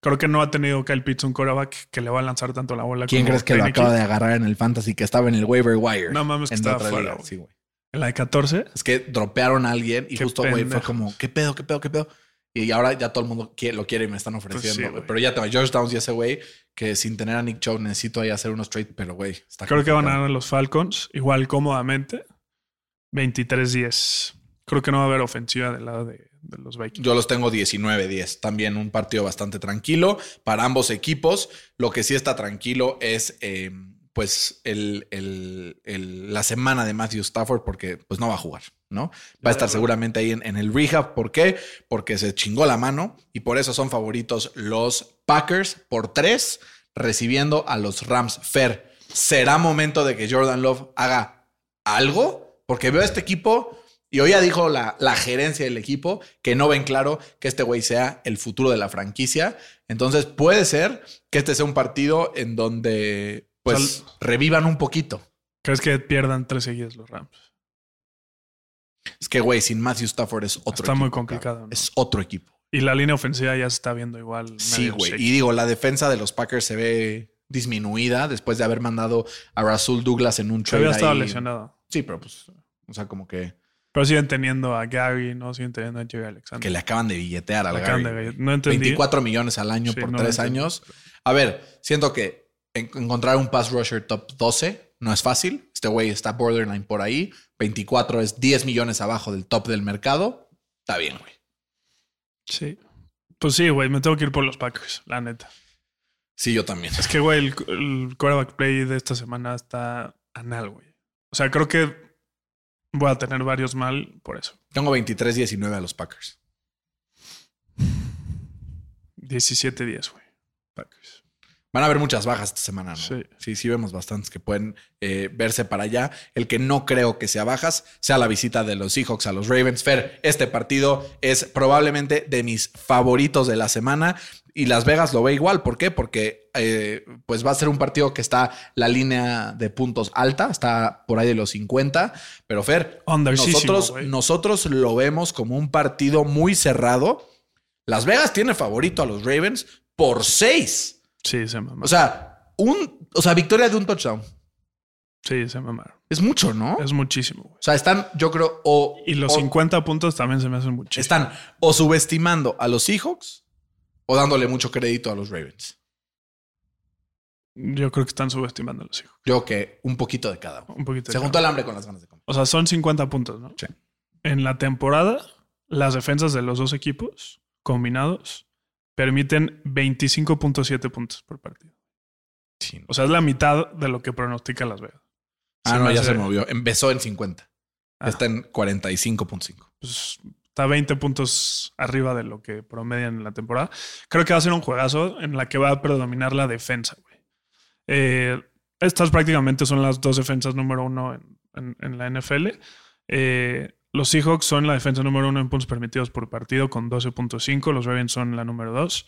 Creo que no ha tenido Kyle Pitts un quarterback que le va a lanzar tanto la bola. ¿Quién como crees que lo acaba de agarrar en el fantasy que estaba en el waiver wire? No mames, que estaba fuera, liga. güey. Sí, güey. En la de 14. Es que dropearon a alguien y Qué justo, güey, fue como, ¿qué pedo, qué pedo, qué pedo? Y ahora ya todo el mundo quiere- lo quiere y me están ofreciendo. Pues sí, pero ya tengo George Downs y ese güey que sin tener a Nick Chubb necesito ahí hacer unos trades, pero güey, está Creo que van a ganar los Falcons igual cómodamente. 23-10. Creo que no va a haber ofensiva del lado de, de los Vikings. Yo los tengo 19-10. También un partido bastante tranquilo para ambos equipos. Lo que sí está tranquilo es eh, pues el, el- el- la semana de Matthew Stafford porque pues no va a jugar, ¿no? Va a estar seguramente ahí en, en el rehab. ¿Por qué? Porque se chingó la mano y por eso son favoritos los Packers por tres recibiendo a los Rams. Fer, ¿será momento de que Jordan Love haga algo? Porque veo a este equipo y hoy ya dijo la, la gerencia del equipo que no ven claro que este güey sea el futuro de la franquicia. Entonces puede ser que este sea un partido en donde pues Sal- revivan un poquito. ¿Crees que pierdan tres seguidas los Rams? Es que güey, sin Matthew Stafford es otro Está equipo. muy complicado. ¿no? Es otro equipo. Y la línea ofensiva ya se está viendo igual. Sí, güey. Y digo, la defensa de los Packers se ve disminuida después de haber mandado a Rasul Douglas en un trade. había estado ahí. lesionado. Sí, pero pues, o sea, como que, Pero siguen teniendo a Gary, no siguen teniendo a Jerry Alexander. que le acaban de billetear al Gary, de-. No entendí. 24 millones al año Sí, por no tres entendí. años. A ver, siento que en- encontrar un pass rusher top 12 no es fácil. Este güey está borderline por ahí. 24 es 10 millones abajo del top del mercado. Está bien, güey. Sí. Pues sí, güey, me tengo que ir por los Packers, la neta. Sí, yo también. Es que, güey, el, el quarterback play de esta semana está anal, güey. O sea, creo que voy a tener varios mal por eso. Tengo 23-19 a los Packers. 17-10, güey. Packers. Van a haber muchas bajas esta semana, ¿no? Sí. Sí, sí, vemos bastantes que pueden eh, verse para allá. El que no creo que sea bajas sea la visita de los Seahawks a los Ravens. Fer, este partido es probablemente de mis favoritos de la semana y Las Vegas lo ve igual. ¿Por qué? Porque eh, pues va a ser un partido que está la línea de puntos alta, está por ahí de los 50. Pero Fer, nosotros, nosotros lo vemos como un partido muy cerrado. Las Vegas tiene favorito a los Ravens por 6. Sí, se mamaron. O sea, un, o sea, victoria de un touchdown. sí, se mamaron. Es mucho, ¿no? Es muchísimo, güey. O sea, están, yo creo, o. Y los o- 50 puntos también se me hacen muchísimo. Están o subestimando a los Seahawks o dándole mucho crédito a los Ravens. Yo creo que están subestimando a los hijos. Yo que un poquito de cada uno. Un poquito. de Se juntó el hambre con las ganas de comer. O sea, son 50 puntos, ¿no? Sí. En la temporada, las defensas de los dos equipos combinados permiten 25.7 puntos por partido. Sí. O sea, es la mitad de lo que pronostica Las Vegas. Ah, Se no, ya se movió. Empezó en 50. Ah. Está en 45.5. Pues, está 20 puntos arriba de lo que promedian en la temporada. Creo que va a ser un juegazo en la que va a predominar la defensa, güey. Eh, estas prácticamente son las dos defensas número uno en, la NFL. Eh, los Seahawks son la defensa número uno en puntos permitidos por partido con 12.5. Los Ravens son la número dos.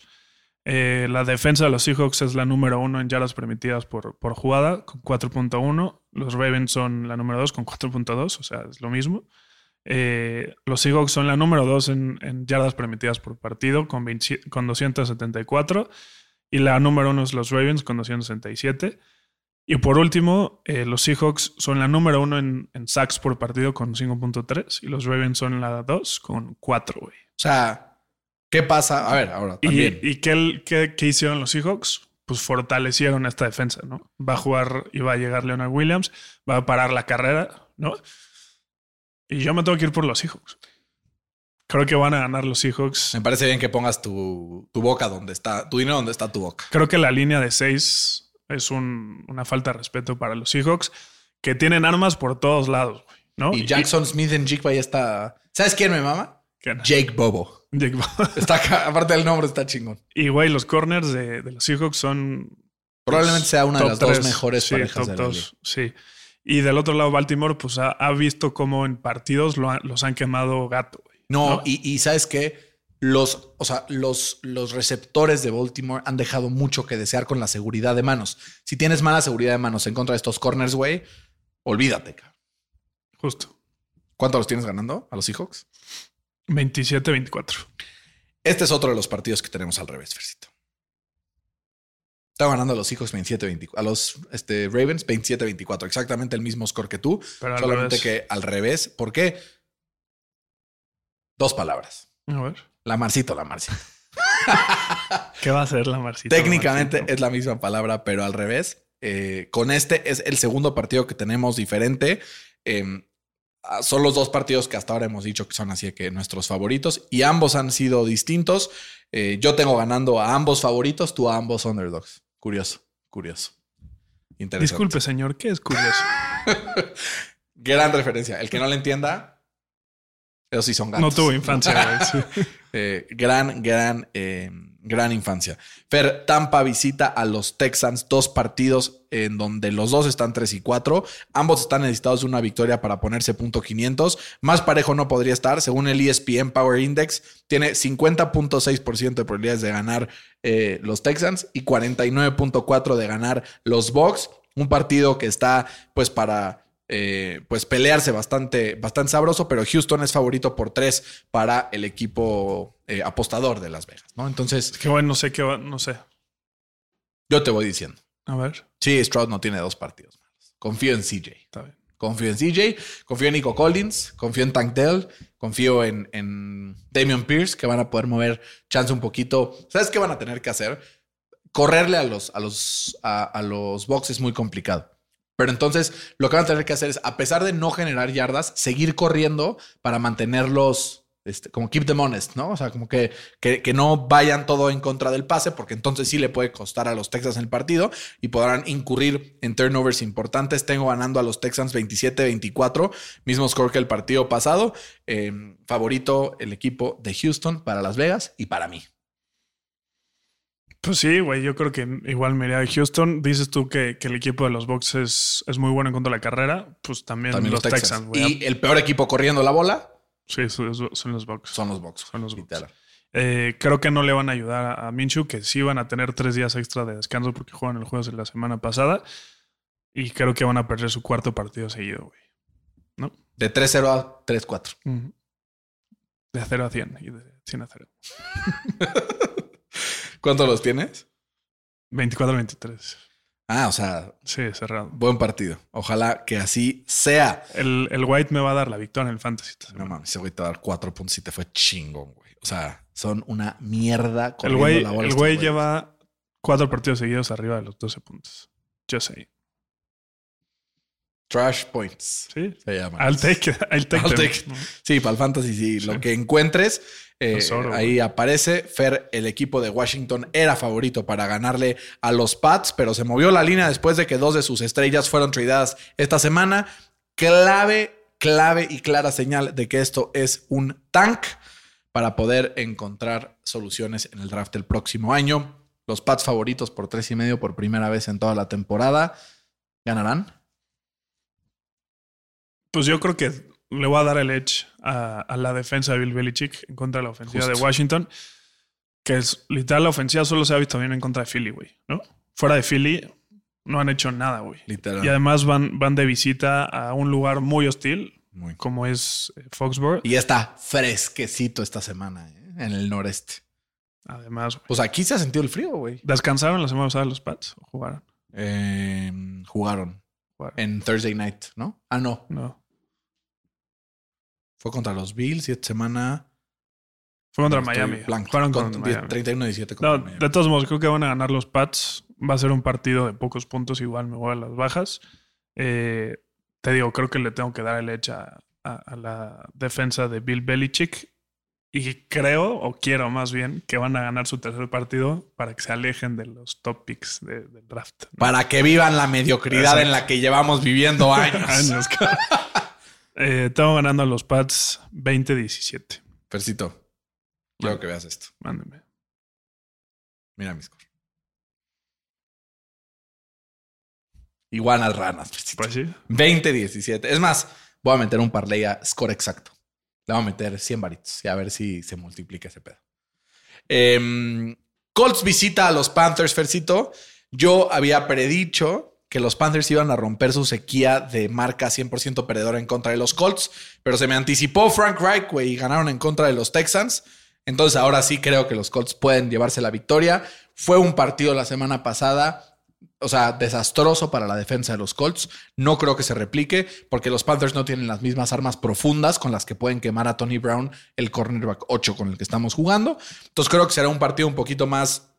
Eh, la defensa de los Seahawks es la número uno en yardas permitidas por, por jugada con 4.1. Los Ravens son la número dos con 4.2, o sea, es lo mismo. Eh, los Seahawks son la número dos en, en yardas permitidas por partido con, 20 con 274. Y la número uno es los Ravens con 267. Y por último, eh, los Seahawks son la número uno en, en sacks por partido con 5.3. Y los Ravens son la dos con 4, güey. O sea, ¿qué pasa? A ver, ahora ¿Y, también. y qué, qué- qué hicieron los Seahawks? Pues fortalecieron esta defensa, ¿no? Va a jugar y va a llegar Leonard Williams, va a parar la carrera, ¿no? Y yo me tengo que ir por los Seahawks. Creo que van a ganar los Seahawks. Me parece bien que pongas tu, tu boca donde está, tu dinero donde está tu boca. Creo que la línea de 6 es un- una falta de respeto para los Seahawks, que tienen armas por todos lados, güey, ¿no? Y Jackson Smith en Jigba ya está. ¿Sabes quién me mama? Jake Bobo. Jake Ball. Está acá, aparte del nombre, está chingón. Y, güey, los corners de, de los Seahawks son Probablemente sea una de las dos mejores Sí, parejas top de la dos, liga. Sí. Y del otro lado, Baltimore, pues ha, ha visto cómo en partidos lo ha- los han quemado gato. güey. No, ¿No? Y, y sabes qué? Los, o sea, los, los receptores de Baltimore han dejado mucho que desear con la seguridad de manos. Si tienes mala seguridad de manos en contra de estos corners, güey, olvídate. cabrón. Justo. ¿Cuánto los tienes ganando a los Seahawks? 27-24. Este es otro de los partidos que tenemos al revés, Fercito. Está ganando a los Seahawks 27-24. A los este, Ravens 27-24. Exactamente el mismo score que tú. Pero solamente que al revés. ¿Por qué? Dos palabras. A ver. La Marcito, la Marcito. ¿Qué va a hacer la Marcita? Técnicamente Marcito? es la misma palabra, pero al revés. Eh, con este es el segundo partido que tenemos diferente. Eh, ah, son los dos partidos que hasta ahora hemos dicho que son así que nuestros favoritos y ambos han sido distintos. Eh, yo tengo ganando a ambos favoritos, tú a ambos underdogs. Curioso, curioso. Interesante. Disculpe, señor, ¿qué es curioso? Gran referencia. El que no le entienda, esos sí son gatos. No tuvo infancia, sí. Eh, gran, gran, eh, gran infancia. Fer, Tampa visita a los Texans, dos partidos en donde los dos están 3 y 4. Ambos están necesitados de una victoria para ponerse punto 500. Más parejo no podría estar. Según el ESPN Power Index, tiene 50.6% de probabilidades de ganar eh, los Texans y 49.4% de ganar los Bucks. Un partido que está pues para eh, pues pelearse bastante, bastante sabroso, pero Houston es favorito por tres para el equipo eh, apostador de Las Vegas, ¿no? Entonces, Que bueno, no sé qué va, no sé. yo te voy diciendo. A ver, Sí, Stroud no tiene dos partidos malos. Confío en CJ. está bien. Confío en CJ, confío en Nico Collins, confío en Tank Dell, confío en, en Damian Pierce, que van a poder mover chance un poquito. ¿Sabes qué van a tener que hacer? Correrle a los, a los, a, a los Bucks es muy complicado. Pero entonces lo que van a tener que hacer es, a pesar de no generar yardas, seguir corriendo para mantenerlos, este, como keep them honest, ¿no? O sea, como que, que, no vayan todo en contra del pase, porque entonces sí le puede costar a los Texans el partido y podrán incurrir en turnovers importantes. Tengo ganando a los Texans 27-24, mismo score que el partido pasado. Eh, favorito el equipo de Houston para Las Vegas y para mí. Pues sí, güey, yo creo que igual me iría a Houston. Dices tú que, que el equipo de los Bucks es, es, muy bueno en contra de la carrera. Pues también, También los, Texans, güey. y el peor equipo corriendo la bola Sí, son, son los Bucks. son los Bucks. Son los Bucks. Eh, creo que no le van a ayudar a, Minshew, que sí van a tener tres días extra de descanso porque juegan el juego de la semana pasada. Y creo que van a perder su cuarto partido seguido, güey. ¿No? De 3-0 a 3-4. Ujú. De 0 a 100 y de 100 a 0. ¿Cuántos los tienes? 24-23. Ah, o sea, Sí, cerrado. buen partido. Ojalá que así sea. El, el White me va a dar la victoria en el Fantasy. No mames, ese güey te va a dar cuatro puntos y te fue chingón, güey. O sea, son una mierda. el güey, la bola el estos güey lleva cuatro partidos seguidos arriba de los 12 puntos. Yo sé. Trash points. Sí. Se llama. I'll take it. I'll take I'll them. take it. Sí, para el fantasy, sí. Lo que encuentres, eh, Tesoro, ahí aparece. Fer, el equipo de Washington era favorito para ganarle a los Pats, pero se movió la línea después de que dos de sus estrellas fueron tradeadas esta semana. Clave, clave y clara señal de que esto es un tank para poder encontrar soluciones en el draft del próximo año. Los Pats favoritos por tres y medio por primera vez en toda la temporada. ¿Ganarán? Pues yo creo que le voy a dar el edge a, a la defensa de Bill Belichick en contra de la ofensiva Justo. de Washington. Que es literal, la ofensiva solo se ha visto bien en contra de Philly, güey. ¿No? Fuera de Philly, no han hecho nada, güey. Literal. Y además van, van de visita a un lugar muy hostil, Muy como es eh, Foxborough. Y está fresquecito esta semana ¿eh? en el noreste. Además, güey. Pues aquí se ha sentido el frío, güey. ¿Descansaron la semana pasada los Pats o jugaron? Eh, jugaron Jugaron. en Thursday night, ¿no? Ah, no. No. Fue contra los Bills y esta semana. Fue contra Miami. blanco. Fueron Con- contra Miami. 31-17 contra No, Miami. de todos modos, creo que van a ganar los Pats. Va a ser un partido de pocos puntos, igual me voy a las bajas. Eh, te digo, creo que le tengo que dar el edge a, a- a la defensa de Bill Belichick. Y creo, o quiero más bien, que van a ganar su tercer partido para que se alejen de los top picks de- del draft. ¿no? Para que vivan la mediocridad Exacto. en la que llevamos viviendo años. Años. Eh, tengo ganando a los Pats 20-17. Fercito, quiero que veas esto. Mándenme. Mira mi score. Iguanas ranas, Fercito. Pues sí. 20-17. Es más, voy a meter un parlay a score exacto. Le voy a meter 100 varitos y a ver si se multiplica ese pedo. Em, Colts visita a los Panthers, Fercito. Yo había predicho que los Panthers iban a romper su sequía de marca 100% perdedora en contra de los Colts, pero se me anticipó Frank Reich, güey, y ganaron en contra de los Texans. Entonces ahora sí creo que los Colts pueden llevarse la victoria. Fue un partido la semana pasada o sea, desastroso para la defensa de los Colts. No creo que se replique porque los Panthers no tienen las mismas armas profundas con las que pueden quemar a Tony Brown, el cornerback 8 con el que estamos jugando. Entonces creo que será un partido un poquito más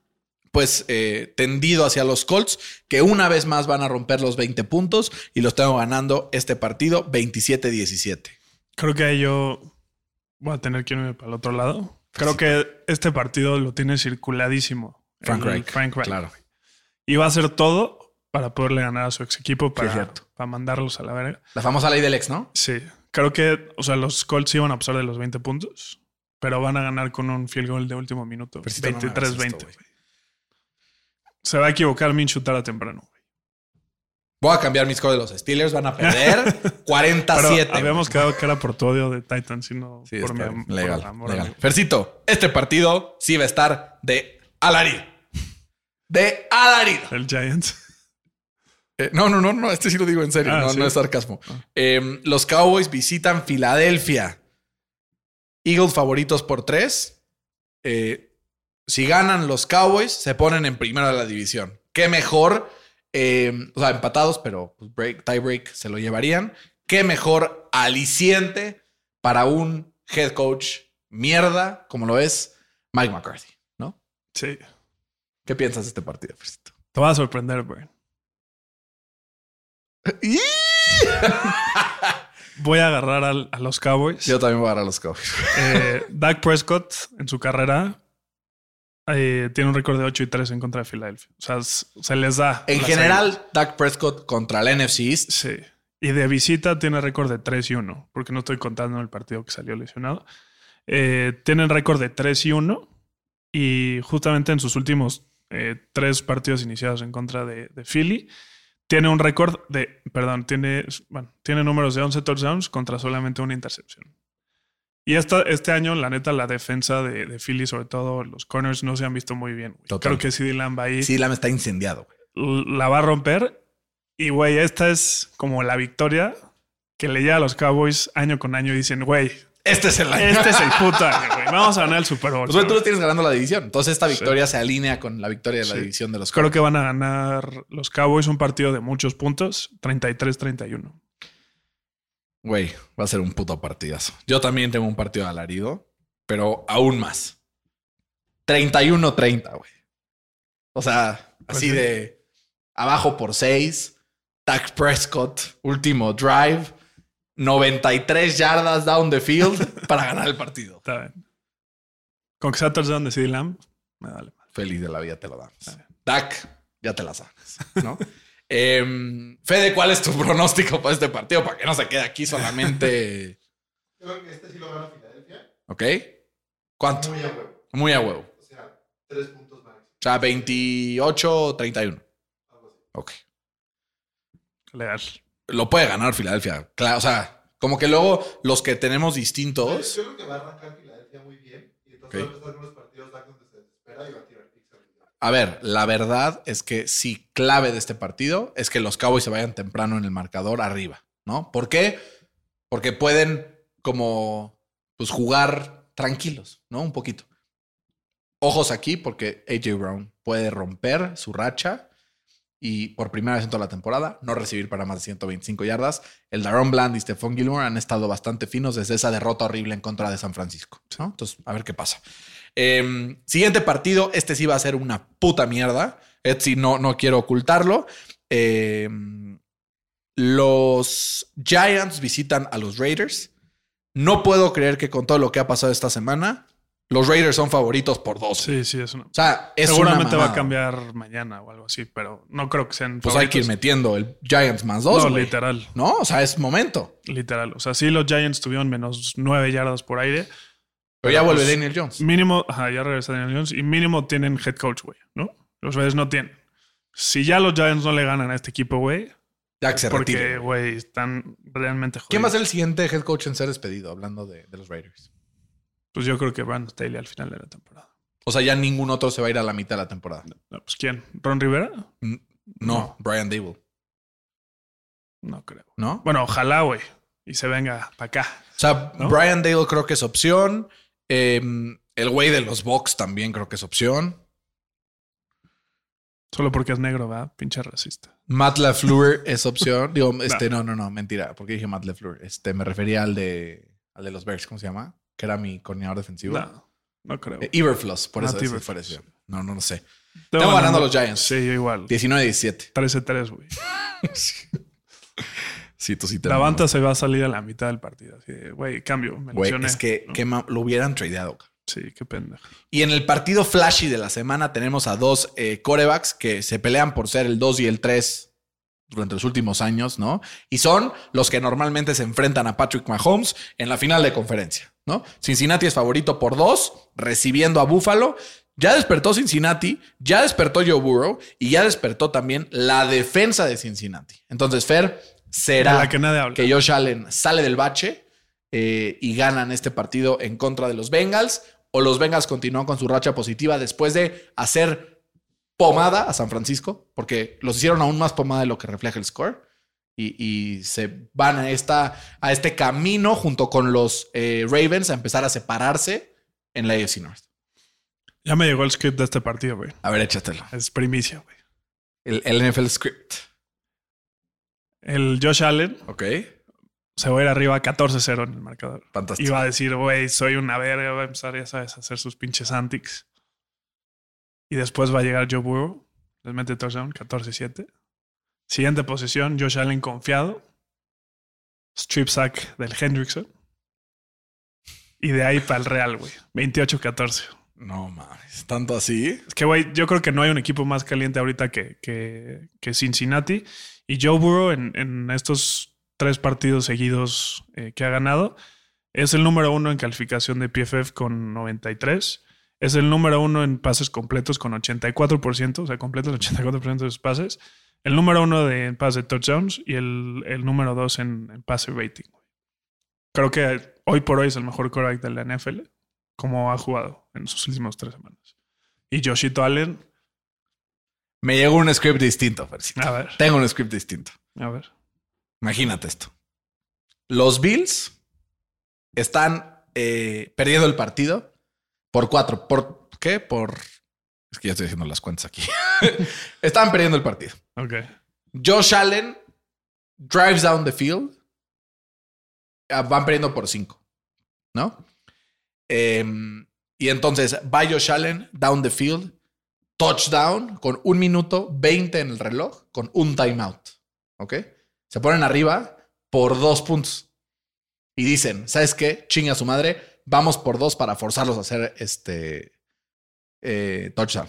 pues eh, tendido hacia los Colts, que una vez más van a romper los 20 puntos y los tengo ganando este partido 27-17. Creo que yo voy a tener que irme para el otro lado. Creo que este partido lo tiene circuladísimo. Frank Reich. Frank Reich. Claro. Y va a hacer todo para poderle ganar a su ex equipo para, para mandarlos a la verga. La famosa ley del ex, ¿no? Sí. Creo que, o sea, los Colts iban a pasar de los 20 puntos, pero van a ganar con un field goal de último minuto. Pero si tú no me hagas 23-20. Se va a equivocar Minshew tarde temprano. Voy a cambiar mis de los Steelers, van a perder Pero 47. habíamos quedado que era por tu odio de Titans y no Sí, por mi am- por legal, amor legal. al- Fercito, este partido sí va a estar de alarido. De alarido. el Giants. Eh, no, no, no, no, este sí lo digo en serio, Ah, no, ¿sí? no es sarcasmo. Eh, los Cowboys visitan Filadelfia. Eagles favoritos por tres. Eh, si ganan los Cowboys, se ponen en primero de la división. Qué mejor, eh, o sea, empatados, pero pues, break, tie break se lo llevarían. Qué mejor aliciente para un head coach mierda, como lo es Mike McCarthy, ¿no? Sí. ¿Qué piensas de este partido, Fercito? Te va a sorprender, güey. Voy a agarrar al- a los Cowboys. Yo también voy a agarrar a los Cowboys. Eh, Dak Prescott en su carrera eh, tiene un récord de 8 y 3 en contra de Filadelfia. O sea, se les da. En general. Dak Prescott contra el NFC East. Sí. Y de visita tiene récord de 3 y 1, porque no estoy contando el partido que salió lesionado. Eh, tienen récord de 3 y 1 y justamente en sus últimos eh, tres partidos iniciados en contra de, de Philly. Tiene un récord de, perdón, tiene, bueno, tiene números de 11 touchdowns contra solamente una intercepción. Y esta, este año, la neta, la defensa de, de Philly, sobre todo los corners, no se han visto muy bien. Creo que CD Lamb ahí Sí, la está incendiado. la va a romper. Y, güey, esta es como la victoria que le llega a los Cowboys año con año y dicen, güey, Este es el año. este es el puto año, güey. Vamos a ganar el Super Bowl. Pues, güey, tú lo tienes ganando la división. Entonces esta victoria se alinea con la victoria de la Sí. división de los Creo que van a ganar los Cowboys un partido de muchos puntos, 33-31. Güey, va a ser un puto partidazo. Yo también tengo un partido alarido, pero aún más. 31-30, güey. O sea, Pues así sí. de abajo por 6. Dak Prescott, último drive. 93 yardas down the field para ganar el partido. Está bien. Con que sea touchdown de CD Lamb, me vale. Feliz de la vida te lo damos. Dak, ya te la sabes, ¿no? Em, Fede, ¿cuál es tu pronóstico para este partido? Para que no se quede aquí solamente. Creo que este sí lo gana Filadelfia. ¿Ok? ¿Cuánto? Muy a huevo. Muy a huevo. O sea, tres puntos máximo. O sea, 28 31. Algo así. Ok. Legal. Lo puede ganar Filadelfia. Claro, o sea, como que luego los que tenemos distintos. Yo creo que va a arrancar Filadelfia muy bien. Y entonces Ok. va a empezar con los partidos Dak donde se desespera y va a tirar picks al final. A ver, la verdad es que sí, clave de este partido es que los Cowboys se vayan temprano en el marcador arriba, ¿no? ¿Por qué? Porque pueden como pues jugar tranquilos, ¿no? Un poquito. Ojos aquí porque AJ Brown puede romper su racha y por primera vez en toda la temporada no recibir para más de 125 yardas. El Daron Bland y Stephon Gilmore han estado bastante finos desde esa derrota horrible en contra de San Francisco, ¿no? Entonces, a ver qué pasa. Eh, siguiente partido, este sí va a ser una puta mierda. Este sí no, no quiero ocultarlo. Eh, los Giants visitan a los Raiders. No puedo creer que con todo lo que ha pasado esta semana, los Raiders son favoritos por dos. Sí, sí, es una. O sea, es Seguramente una va a cambiar mañana o algo así, pero no creo que sean. Pues hay que ir favoritos. metiendo el Giants más dos. No, literal. No, o sea, es momento. Literal. O sea, sí, los Giants tuvieron menos nueve yardas por aire. Pero ya vuelve Daniel Jones. Mínimo, ajá, ya regresa Daniel Jones y mínimo tienen head coach, güey, ¿no? Los Raiders no tienen. Si ya los Giants no le ganan a este equipo, güey, Ya que se porque, güey, están realmente jodidos. ¿Quién va a ser el siguiente head coach en ser despedido? Hablando de, de los Raiders. Pues yo creo que Brandon Staley al final de la temporada. O sea, ya ningún otro se va a ir a la mitad de la temporada. No, pues ¿quién? ¿Ron Rivera? No, No. Brian Dable. No creo. ¿No? Bueno, ojalá, güey. Y se venga para acá. O sea. Brian Dale creo que es opción. Eh, el güey de los Bucks también creo que es opción. Solo porque es negro, ¿va? Pinche racista. Matt LaFleur es opción. Digo, este, no, no, no, mentira. porque dije Matt LaFleur? Este, me refería al de, al de los Bears, ¿cómo se llama? Que era mi coordinador defensivo. No, no creo. Eh, Iberfloss, por Matt eso por eso. No, no lo sé. Tengo ganando los Giants. Sí, yo igual. 19-17. 13-3, güey. Sí, tú sí te Lavanta se va a salir a la mitad del partido. Así de, güey, cambio. Me Güey, lesioné. es que, ¿no? que ma- lo hubieran tradeado. Sí, qué pendejo. Y en el partido flashy de la semana tenemos a dos eh, corebacks que se pelean por ser el 2 y el 3 durante los últimos años, ¿no? Y son los que normalmente se enfrentan a Patrick Mahomes en la final de conferencia, ¿no? Cincinnati es favorito por dos, recibiendo a Buffalo. Ya despertó Cincinnati, ya despertó Joe Burrow y ya despertó también la defensa de Cincinnati. Entonces, Fer, será que Josh Allen sale del bache eh, y ganan este partido en contra de los Bengals o los Bengals continúan con su racha positiva después de hacer pomada a San Francisco porque los hicieron aún más pomada de lo que refleja el score y, y se van a, esta, a este camino junto con los eh, Ravens a empezar a separarse en la AFC North. Ya me llegó el script de este partido, güey. A ver, échatelo. Es primicia, güey. El, el NFL script. El Josh Allen Ok. se va a ir arriba 14-0 en el marcador. Fantástico. Y va a decir, güey, soy una verga. Va a empezar, ya sabes, a hacer sus pinches antics. Y después va a llegar Joe Burrow. Les mete touchdown, 14-7. Siguiente posición, Josh Allen confiado. Strip sack del Hendrickson. Y de ahí para el Real, güey. 28-14. No mames, tanto así. Es que, güey, yo creo que no hay un equipo más caliente ahorita que, que, que Cincinnati. Y Joe Burrow en, en estos tres partidos seguidos eh, que ha ganado es el número uno en calificación de PFF con 93. Es el número uno en pases completos con 84%, o sea, completos el 84% de sus pases. El número uno de en pases de touchdowns y el, el número dos en, en pase rating. Creo que hoy por hoy es el mejor quarterback de la NFL, como ha jugado en sus últimas tres semanas. Y Joshito Allen, Me llegó un script distinto, Fercito. a ver, Tengo un script distinto. a ver. Imagínate esto. Los Bills están eh, perdiendo el partido por cuatro. ¿Por qué? Por. Es que ya estoy haciendo las cuentas aquí. están perdiendo el partido. Ok. Josh Allen drives down the field. Ah, Van perdiendo por cinco. ¿No? Em, y entonces va Josh Allen down the field. Touchdown con un minuto 20 en el reloj con un timeout. ¿Ok? Se ponen arriba por dos puntos. Y dicen, ¿sabes qué? Chinga su madre. Vamos por dos para forzarlos a hacer este eh, touchdown.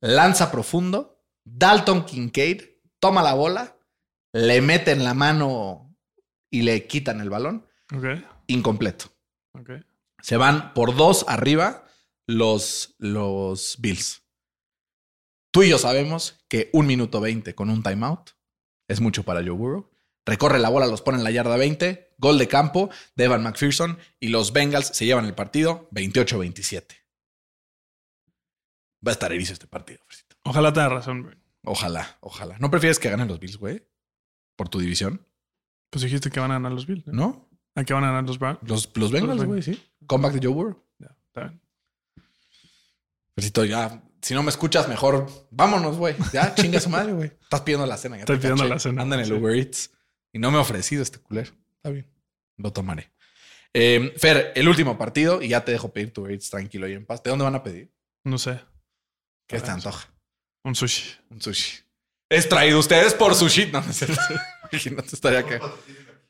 Lanza profundo. Dalton Kincaid toma la bola, le meten la mano y le quitan el balón. Ok. Incompleto. Ok. Se van por dos arriba los, los Bills. Tú y yo sabemos que un minuto 20 con un timeout es mucho para Joe Burrow. Recorre la bola, los pone en la yarda 20, gol de campo de Evan McPherson y los Bengals se llevan el partido 28-27. Va a estar erizo este partido. Fresito. Ojalá tenga razón, güey. Ojalá, ojalá. ¿No prefieres que ganen los Bills, güey? Por tu división, Pues dijiste que van a ganar los Bills. ¿no? ¿A qué van a ganar los Browns? Los, los Bengals, güey, sí. Comeback de Joe Burrow. Ya, está bien. Fresito, ya, si no me escuchas, mejor vámonos, güey. Ya, chinga su madre, güey. Estás pidiendo la cena. ya Estoy pidiendo caché. la cena, Anda en el sí. Uber Eats. Y no me ha ofrecido este culero. Está bien. Lo tomaré. Eh, Fer, el último partido y ya te dejo pedir tu Uber Eats tranquilo y en paz. ¿De dónde van a pedir? No sé. ¿Qué te antoja? Un sushi. Un sushi. Es traído ustedes por sushi. No, no cierto. Imagínate, estaría que.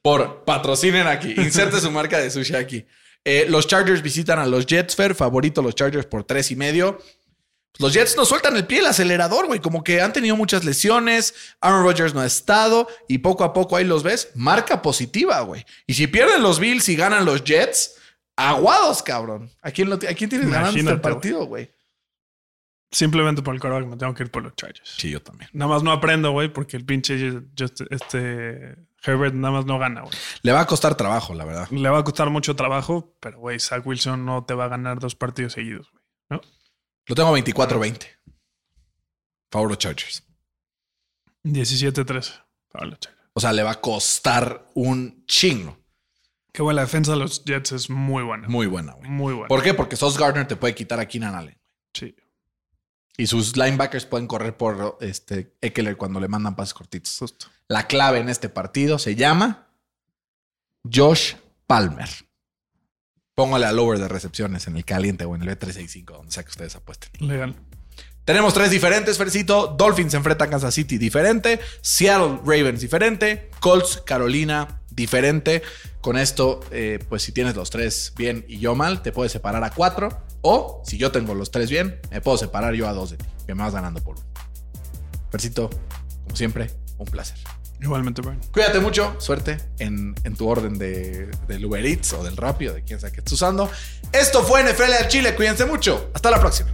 Por patrocinen aquí. Inserte su marca de sushi aquí. Eh, los Chargers visitan a los Jets, Fer. Favorito los Chargers por tres y medio. Los Jets no sueltan el pie el acelerador, güey. Como que han tenido muchas lesiones. Aaron Rodgers no ha estado. Y poco a poco ahí los ves. Marca positiva, güey. Y si pierden los Bills y ganan los Jets, aguados, cabrón. ¿A quién, lo, a quién tienes ganando este Imagínate, partido, güey? Simplemente por el quarterback me tengo que ir por los Chargers. Sí, yo también. Nada más no aprendo, güey, porque el pinche just- este Herbert nada más no gana, güey. Le va a costar trabajo, la verdad. Le va a costar mucho trabajo, pero, güey, Zach Wilson no te va a ganar dos partidos seguidos, güey. ¿No? Lo tengo 24-20. Favor los Chargers. 17-13 para los Chargers. O sea, le va a costar un chingo. Qué buena la defensa de los Jets es muy buena. Muy buena, güey. Muy buena. ¿Por qué? Porque Sauce Gardner te puede quitar a Keenan Allen. Sí. Y sus linebackers pueden correr por este Eckler cuando le mandan pases cortitos. La clave en este partido se llama Josh Palmer. Póngale al over de recepciones en el caliente o en el B365, donde sea que ustedes apuesten. Legal. Tenemos tres diferentes, Fercito. Dolphins se enfrenta a Kansas City diferente. Seattle Ravens diferente. Colts Carolina diferente. Con esto, eh, pues si tienes los tres bien y yo mal, te puedes separar a cuatro. O si yo tengo los tres bien, me puedo separar yo a dos de ti, que me vas ganando por uno. Fercito, como siempre, un placer. Igualmente, Brian. Cuídate mucho, suerte en, en tu orden de, del Uber Eats o del Rappi o de quien sea que estés usando. Esto fue NFL al Chile, cuídense mucho. Hasta la próxima.